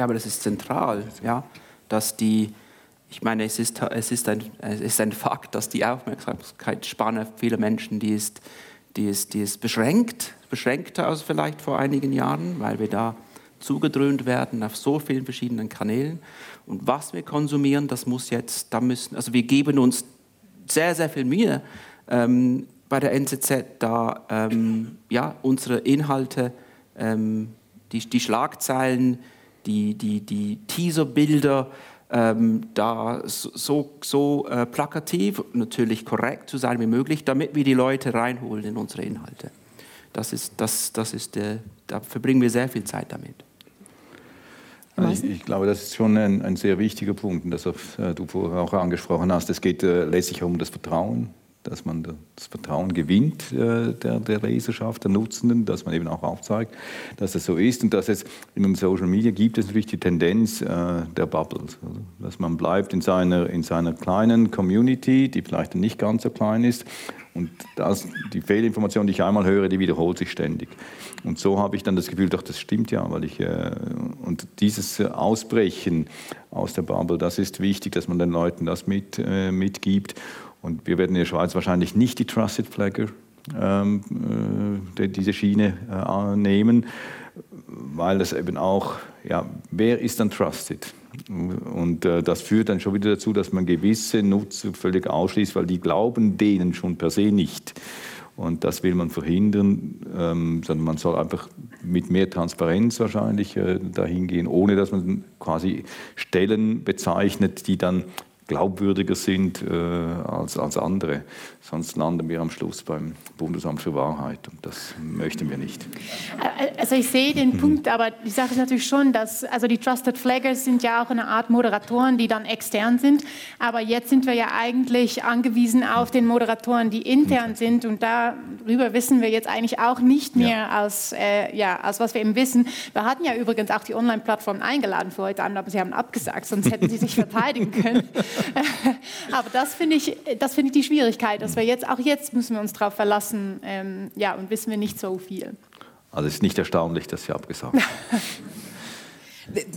Glaube, das ist zentral, ja, dass die, ich meine, es ist, es, ist ein, es ist ein Fakt, dass die Aufmerksamkeitsspanne vieler Menschen, die ist, die ist, die ist beschränkt, beschränkter als vielleicht vor einigen Jahren, weil wir da zugedröhnt werden auf so vielen verschiedenen Kanälen. Und was wir konsumieren, das muss jetzt, da müssen, also wir geben uns sehr, sehr viel Mühe ähm, bei der NZZ, da ähm, ja, unsere Inhalte, ähm, die, die Schlagzeilen, die, die, die Teaserbilder, ähm, da so, so äh, plakativ, natürlich korrekt zu sein wie möglich, damit wir die Leute reinholen in unsere Inhalte. Das ist, das, das ist, äh, da verbringen wir sehr viel Zeit damit. Ich, ich, glaube, das ist schon ein, ein sehr wichtiger Punkt, und das äh, du vorher auch angesprochen hast. Es geht äh, letztlich um das Vertrauen dass man das Vertrauen gewinnt äh, der, der Leserschaft, der Nutzenden, dass man eben auch aufzeigt, dass das so ist und dass es in den Social Media gibt es natürlich die Tendenz äh, der Bubbles, also, dass man bleibt in seiner, in seiner kleinen Community, die vielleicht nicht ganz so klein ist und das, die Fehlinformation, die ich einmal höre, die wiederholt sich ständig. Und so habe ich dann das Gefühl, doch, das stimmt ja, weil ich, äh, und dieses Ausbrechen aus der Bubble, das ist wichtig, dass man den Leuten das mit, mitgibt und wir werden in der Schweiz wahrscheinlich nicht die Trusted Flagger ähm, äh, diese Schiene äh, nehmen, weil das eben auch, ja, wer ist dann trusted? Und äh, das führt dann schon wieder dazu, dass man gewisse Nutzer völlig ausschließt, weil die glauben denen schon per se nicht. Und das will man verhindern, ähm, sondern man soll einfach mit mehr Transparenz wahrscheinlich äh, dahin gehen, ohne dass man quasi Stellen bezeichnet, die dann glaubwürdiger sind äh, als, als andere. Sonst landen wir am Schluss beim Bundesamt für Wahrheit und das möchten wir nicht. Also ich sehe den. Punkt, aber die Sache ist natürlich schon, dass also die Trusted Flaggers sind ja auch eine Art Moderatoren, die dann extern sind. Aber jetzt sind wir ja eigentlich angewiesen auf den Moderatoren, die intern sind und darüber wissen wir jetzt eigentlich auch nicht mehr ja. als, äh, ja, als was wir eben wissen. Wir hatten ja übrigens auch die Online-Plattform eingeladen für heute Abend, aber sie haben abgesagt, sonst hätten sie sich verteidigen können. Aber das finde ich, das finde ich die Schwierigkeit, dass wir jetzt, auch jetzt müssen wir uns darauf verlassen, ähm, ja, und wissen wir nicht so viel. Also es ist nicht erstaunlich, dass Sie abgesagt haben.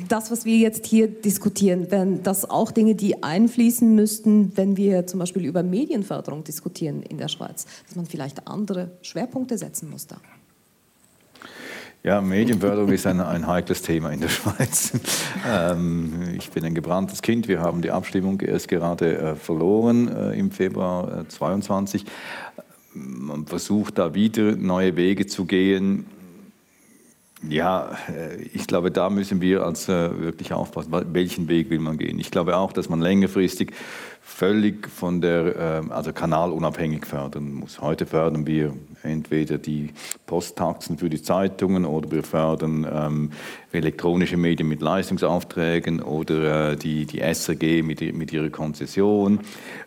Das, was wir jetzt hier diskutieren, wären das auch Dinge, die einfließen müssten, wenn wir zum Beispiel über Medienförderung diskutieren in der Schweiz, dass man vielleicht andere Schwerpunkte setzen muss da? Ja, Medienförderung ist ein, ein, heikles Thema in der Schweiz. Ähm, ich bin ein gebranntes Kind. Wir haben die Abstimmung erst gerade äh, verloren äh, im Februar äh, 22. Man versucht da wieder neue Wege zu gehen. Ja, äh, ich glaube, da müssen wir als äh, wirklich aufpassen, welchen Weg will man gehen. Ich glaube auch, dass man längerfristig völlig von der, äh, also kanalunabhängig fördern muss. Heute fördern wir entweder die Posttaxen für die Zeitungen oder wir fördern ähm, elektronische Medien mit Leistungsaufträgen oder äh, die, die SRG mit, mit ihrer Konzession.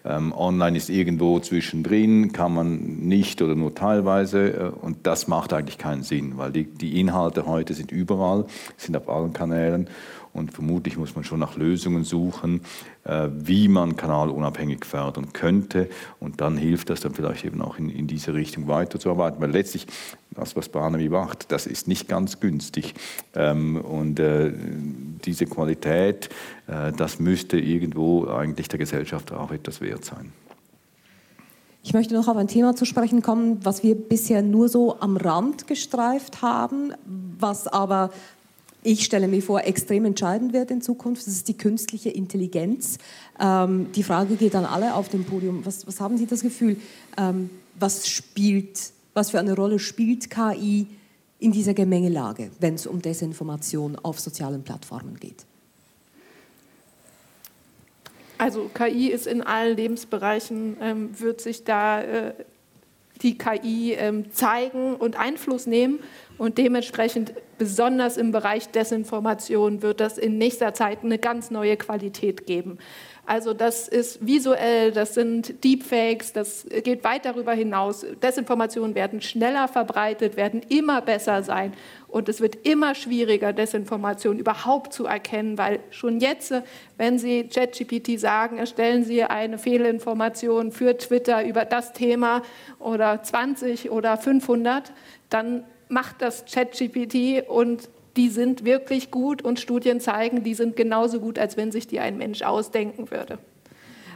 Ähm, online ist irgendwo zwischendrin, kann man nicht oder nur teilweise äh, und das macht eigentlich keinen Sinn, weil die, die Inhalte heute sind überall, sind auf allen Kanälen und vermutlich muss man schon nach Lösungen suchen, äh, wie man kanalunabhängig fördern könnte. Und dann hilft das dann vielleicht eben auch in, in diese Richtung weiterzuarbeiten. Weil letztlich, das, was Barnaby macht, das ist nicht ganz günstig. Ähm, und äh, diese Qualität, äh, das müsste irgendwo eigentlich der Gesellschaft auch etwas wert sein. Ich möchte noch auf ein Thema zu sprechen kommen, was wir bisher nur so am Rand gestreift haben, was aber ich stelle mir vor, extrem entscheidend wird in Zukunft. Das ist die künstliche Intelligenz. Ähm, die Frage geht an alle auf dem Podium. Was, was haben Sie das Gefühl? Ähm, was spielt, was für eine Rolle spielt KI in dieser Gemengelage, wenn es um Desinformation auf sozialen Plattformen geht? Also KI ist in allen Lebensbereichen, ähm, wird sich da äh, die KI ähm, zeigen und Einfluss nehmen. Und dementsprechend, besonders im Bereich Desinformation, wird das in nächster Zeit eine ganz neue Qualität geben. Also das ist visuell, das sind Deepfakes, das geht weit darüber hinaus. Desinformationen werden schneller verbreitet, werden immer besser sein. Und es wird immer schwieriger, Desinformation überhaupt zu erkennen, weil schon jetzt, wenn Sie ChatGPT sagen, erstellen Sie eine Fehlinformation für Twitter über das Thema oder 20 oder 500, dann macht das ChatGPT und die sind wirklich gut und Studien zeigen, die sind genauso gut, als wenn sich die ein Mensch ausdenken würde.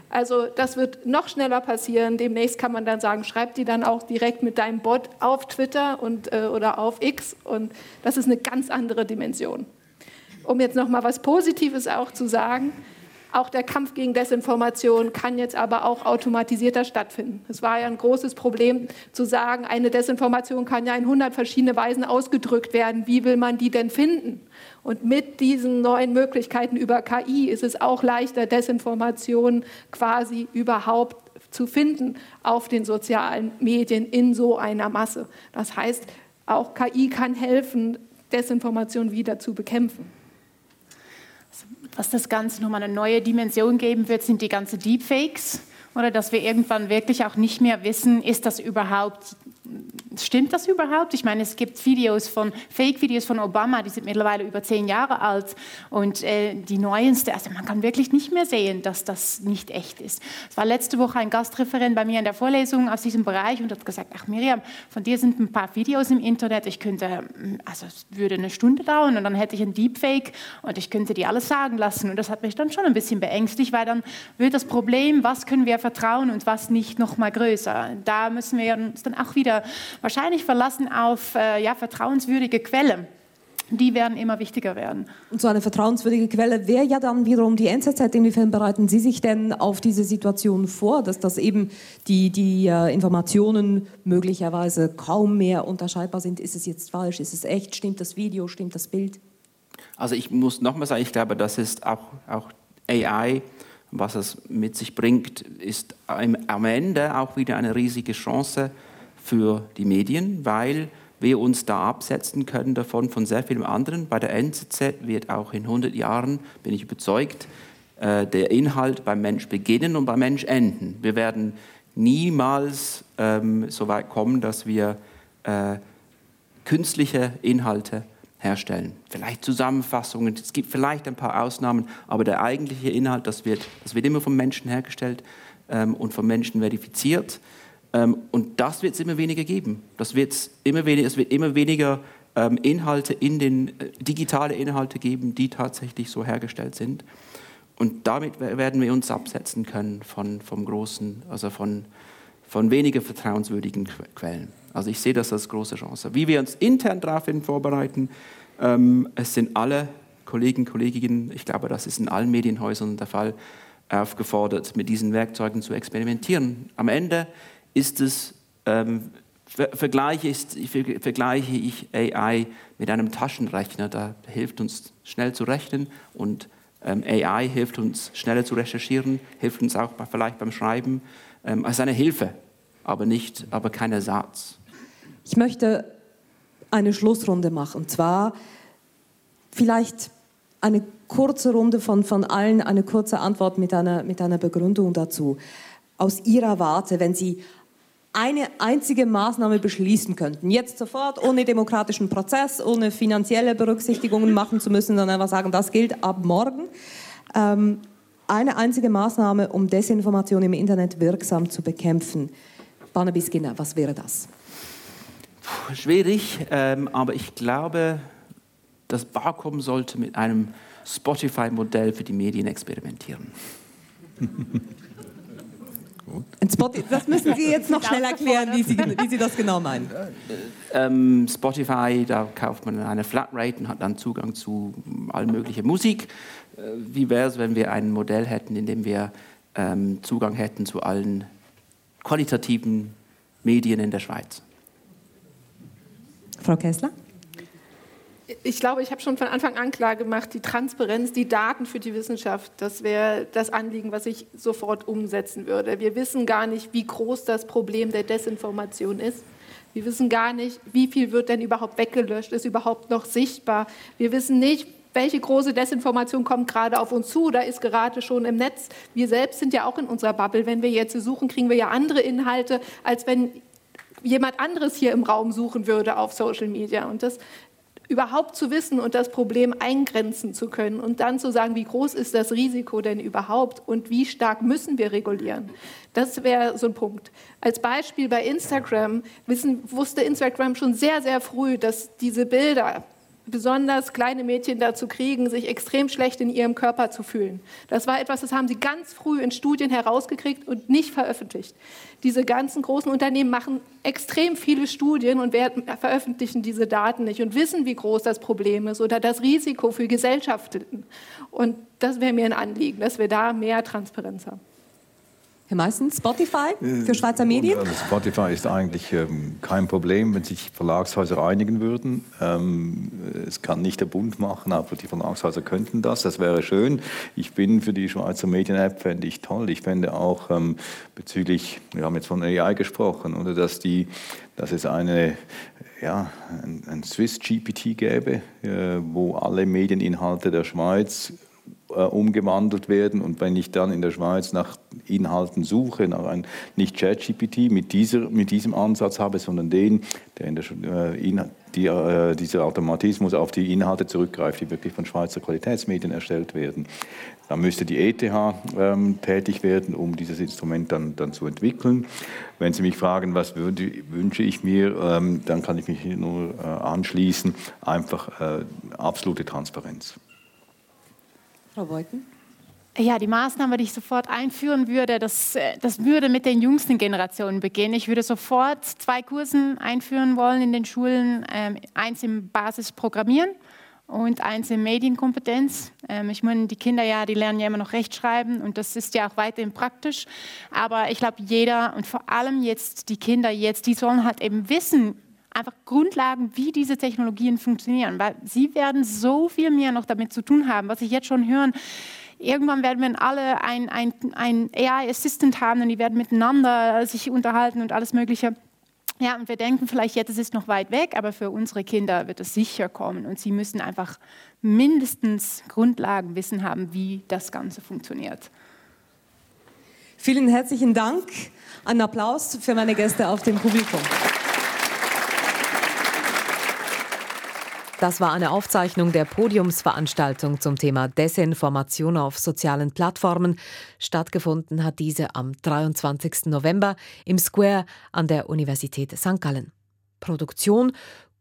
Also das wird noch schneller passieren. Demnächst kann man dann sagen, schreib die dann auch direkt mit deinem Bot auf Twitter und, äh, oder auf X. Und das ist eine ganz andere Dimension. Um jetzt noch mal was Positives auch zu sagen. Auch der Kampf gegen Desinformation kann jetzt aber auch automatisierter stattfinden. Es war ja ein großes Problem zu sagen, eine Desinformation kann ja in 100 verschiedene Weisen ausgedrückt werden. Wie will man die denn finden? Und mit diesen neuen Möglichkeiten über KI ist es auch leichter, Desinformation quasi überhaupt zu finden auf den sozialen Medien in so einer Masse. Das heißt, auch KI kann helfen, Desinformation wieder zu bekämpfen. Was das Ganze nochmal eine neue Dimension geben wird, sind die ganzen Deepfakes. Oder dass wir irgendwann wirklich auch nicht mehr wissen, ist das überhaupt Stimmt das überhaupt? Ich meine, es gibt Videos von Fake-Videos von Obama, die sind mittlerweile über zehn Jahre alt und äh, die neueste, also man kann wirklich nicht mehr sehen, dass das nicht echt ist. Es war letzte Woche ein Gastreferent bei mir in der Vorlesung aus diesem Bereich und hat gesagt, ach Miriam, von dir sind ein paar Videos im Internet, ich könnte, also es würde eine Stunde dauern und dann hätte ich ein Deepfake und ich könnte die alles sagen lassen und das hat mich dann schon ein bisschen beängstigt, weil dann wird das Problem, was können wir vertrauen und was nicht, noch mal größer. Da müssen wir uns dann auch wieder wahrscheinlich verlassen auf äh, ja, vertrauenswürdige Quellen die werden immer wichtiger werden. Und so eine vertrauenswürdige Quelle wäre ja dann wiederum die NZZ. Inwiefern bereiten Sie sich denn auf diese Situation vor, dass das eben die, die äh, Informationen möglicherweise kaum mehr unterscheidbar sind? Ist es jetzt falsch? Ist es echt? Stimmt das Video? Stimmt das Bild? Also ich muss nochmal sagen, ich glaube, das ist auch, auch AI, was es mit sich bringt, ist am Ende auch wieder eine riesige Chance für die Medien, weil wir uns da absetzen können davon von sehr vielen anderen. Bei der NZZ wird auch in 100 Jahren, bin ich überzeugt, äh, der Inhalt beim Mensch beginnen und beim Mensch enden. Wir werden niemals ähm, so weit kommen, dass wir äh, künstliche Inhalte herstellen. Vielleicht Zusammenfassungen, es gibt vielleicht ein paar Ausnahmen, aber der eigentliche Inhalt, das wird, das wird immer vom Menschen hergestellt ähm, und vom Menschen verifiziert. Ähm, und das wird es immer weniger geben. Das wird's immer weniger, es wird immer weniger ähm, Inhalte in den, äh, digitale Inhalte geben, die tatsächlich so hergestellt sind. Und damit werden wir uns absetzen können von, vom großen, also von, von weniger vertrauenswürdigen Quellen. Also ich sehe das als große Chance. Wie wir uns intern daraufhin vorbereiten, ähm, es sind alle Kollegen, Kolleginnen, ich glaube, das ist in allen Medienhäusern der Fall, aufgefordert, mit diesen Werkzeugen zu experimentieren. Am Ende ist es, ähm, vergleiche, ist, vergleiche ich AI mit einem Taschenrechner, da hilft uns schnell zu rechnen und ähm, AI hilft uns schneller zu recherchieren, hilft uns auch bei, vielleicht beim Schreiben ähm, als eine Hilfe, aber, nicht, aber kein Ersatz. Ich möchte eine Schlussrunde machen, und zwar vielleicht eine kurze Runde von, von allen, eine kurze Antwort mit einer, mit einer Begründung dazu. Aus Ihrer Warte, wenn Sie eine einzige Maßnahme beschließen könnten, jetzt sofort, ohne demokratischen Prozess, ohne finanzielle Berücksichtigungen machen zu müssen, sondern einfach sagen, das gilt ab morgen. Ähm, eine einzige Maßnahme, um Desinformation im Internet wirksam zu bekämpfen. Barnaby Skinner, was wäre das? Puh, schwierig, ähm, aber ich glaube, das Barcom sollte mit einem Spotify-Modell für die Medien experimentieren. das müssen Sie jetzt noch schnell erklären, wie Sie, wie Sie das genau meinen. Ähm, Spotify, da kauft man eine Flatrate und hat dann Zugang zu all möglicher Musik. Äh, wie wäre es, wenn wir ein Modell hätten, in dem wir ähm, Zugang hätten zu allen qualitativen Medien in der Schweiz? Frau Kessler? Ich glaube, ich habe schon von Anfang an klar gemacht, die Transparenz, die Daten für die Wissenschaft, das wäre das Anliegen, was ich sofort umsetzen würde. Wir wissen gar nicht, wie groß das Problem der Desinformation ist. Wir wissen gar nicht, wie viel wird denn überhaupt weggelöscht, ist überhaupt noch sichtbar. Wir wissen nicht, welche große Desinformation kommt gerade auf uns zu Da ist gerade schon im Netz. Wir selbst sind ja auch in unserer Bubble. Wenn wir jetzt suchen, kriegen wir ja andere Inhalte, als wenn jemand anderes hier im Raum suchen würde auf Social Media. Und das überhaupt zu wissen und das Problem eingrenzen zu können und dann zu sagen, wie groß ist das Risiko denn überhaupt und wie stark müssen wir regulieren. Das wäre so ein Punkt. Als Beispiel bei Instagram wissen, wusste Instagram schon sehr, sehr früh, dass diese Bilder besonders kleine Mädchen dazu kriegen, sich extrem schlecht in ihrem Körper zu fühlen. Das war etwas, das haben sie ganz früh in Studien herausgekriegt und nicht veröffentlicht. Diese ganzen großen Unternehmen machen extrem viele Studien und veröffentlichen diese Daten nicht und wissen, wie groß das Problem ist oder das Risiko für Gesellschaften. Und das wäre mir ein Anliegen, dass wir da mehr Transparenz haben. Herr Meißen, Spotify für Schweizer Medien? Also Spotify ist eigentlich ähm, kein Problem, wenn sich Verlagshäuser einigen würden. Ähm, es kann nicht der Bund machen, aber die Verlagshäuser könnten das. Das wäre schön. Ich bin für die Schweizer Medien-App, fände ich toll. Ich fände auch ähm, bezüglich, wir haben jetzt von AI gesprochen, oder dass, die, dass es eine ja, ein, ein Swiss GPT gäbe, äh, wo alle Medieninhalte der Schweiz äh, umgewandelt werden. Und wenn ich dann in der Schweiz nach Inhalten suche, nach einem nicht ChatGPT mit, mit diesem Ansatz habe, sondern den, der in der, äh, die, äh, dieser Automatismus auf die Inhalte zurückgreift, die wirklich von Schweizer Qualitätsmedien erstellt werden. Dann müsste die ETH ähm, tätig werden, um dieses Instrument dann, dann zu entwickeln. Wenn Sie mich fragen, was würde, wünsche ich mir, ähm, dann kann ich mich nur äh, anschließen, einfach äh, absolute Transparenz. Frau Beuthen? Ja, die Maßnahme, die ich sofort einführen würde, das, äh, das würde mit den jüngsten Generationen beginnen. Ich würde sofort zwei Kursen einführen wollen in den Schulen. Ähm, eins im Basisprogrammieren und eins in Medienkompetenz. Ähm, ich meine, die Kinder ja, die lernen ja immer noch Rechtschreiben und das ist ja auch weiterhin praktisch. Aber ich glaube, jeder und vor allem jetzt die Kinder jetzt, die sollen halt eben wissen, einfach Grundlagen, wie diese Technologien funktionieren, weil sie werden so viel mehr noch damit zu tun haben, was ich jetzt schon höre. Irgendwann werden wir alle ein, ein, ein AI-Assistant haben und die werden miteinander sich unterhalten und alles Mögliche. Ja, und wir denken vielleicht jetzt, es ist noch weit weg, aber für unsere Kinder wird es sicher kommen und sie müssen einfach mindestens Grundlagenwissen haben, wie das Ganze funktioniert. Vielen herzlichen Dank. Einen Applaus für meine Gäste auf dem Publikum. Das war eine Aufzeichnung der Podiumsveranstaltung zum Thema Desinformation auf sozialen Plattformen. Stattgefunden hat diese am 23. November im Square an der Universität St. Gallen. Produktion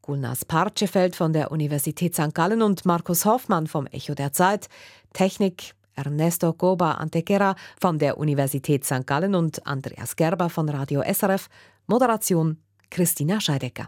Gulnas Parchefeld von der Universität St. Gallen und Markus Hoffmann vom Echo der Zeit. Technik Ernesto Goba Antequera von der Universität St. Gallen und Andreas Gerber von Radio SRF. Moderation Christina Scheidecker.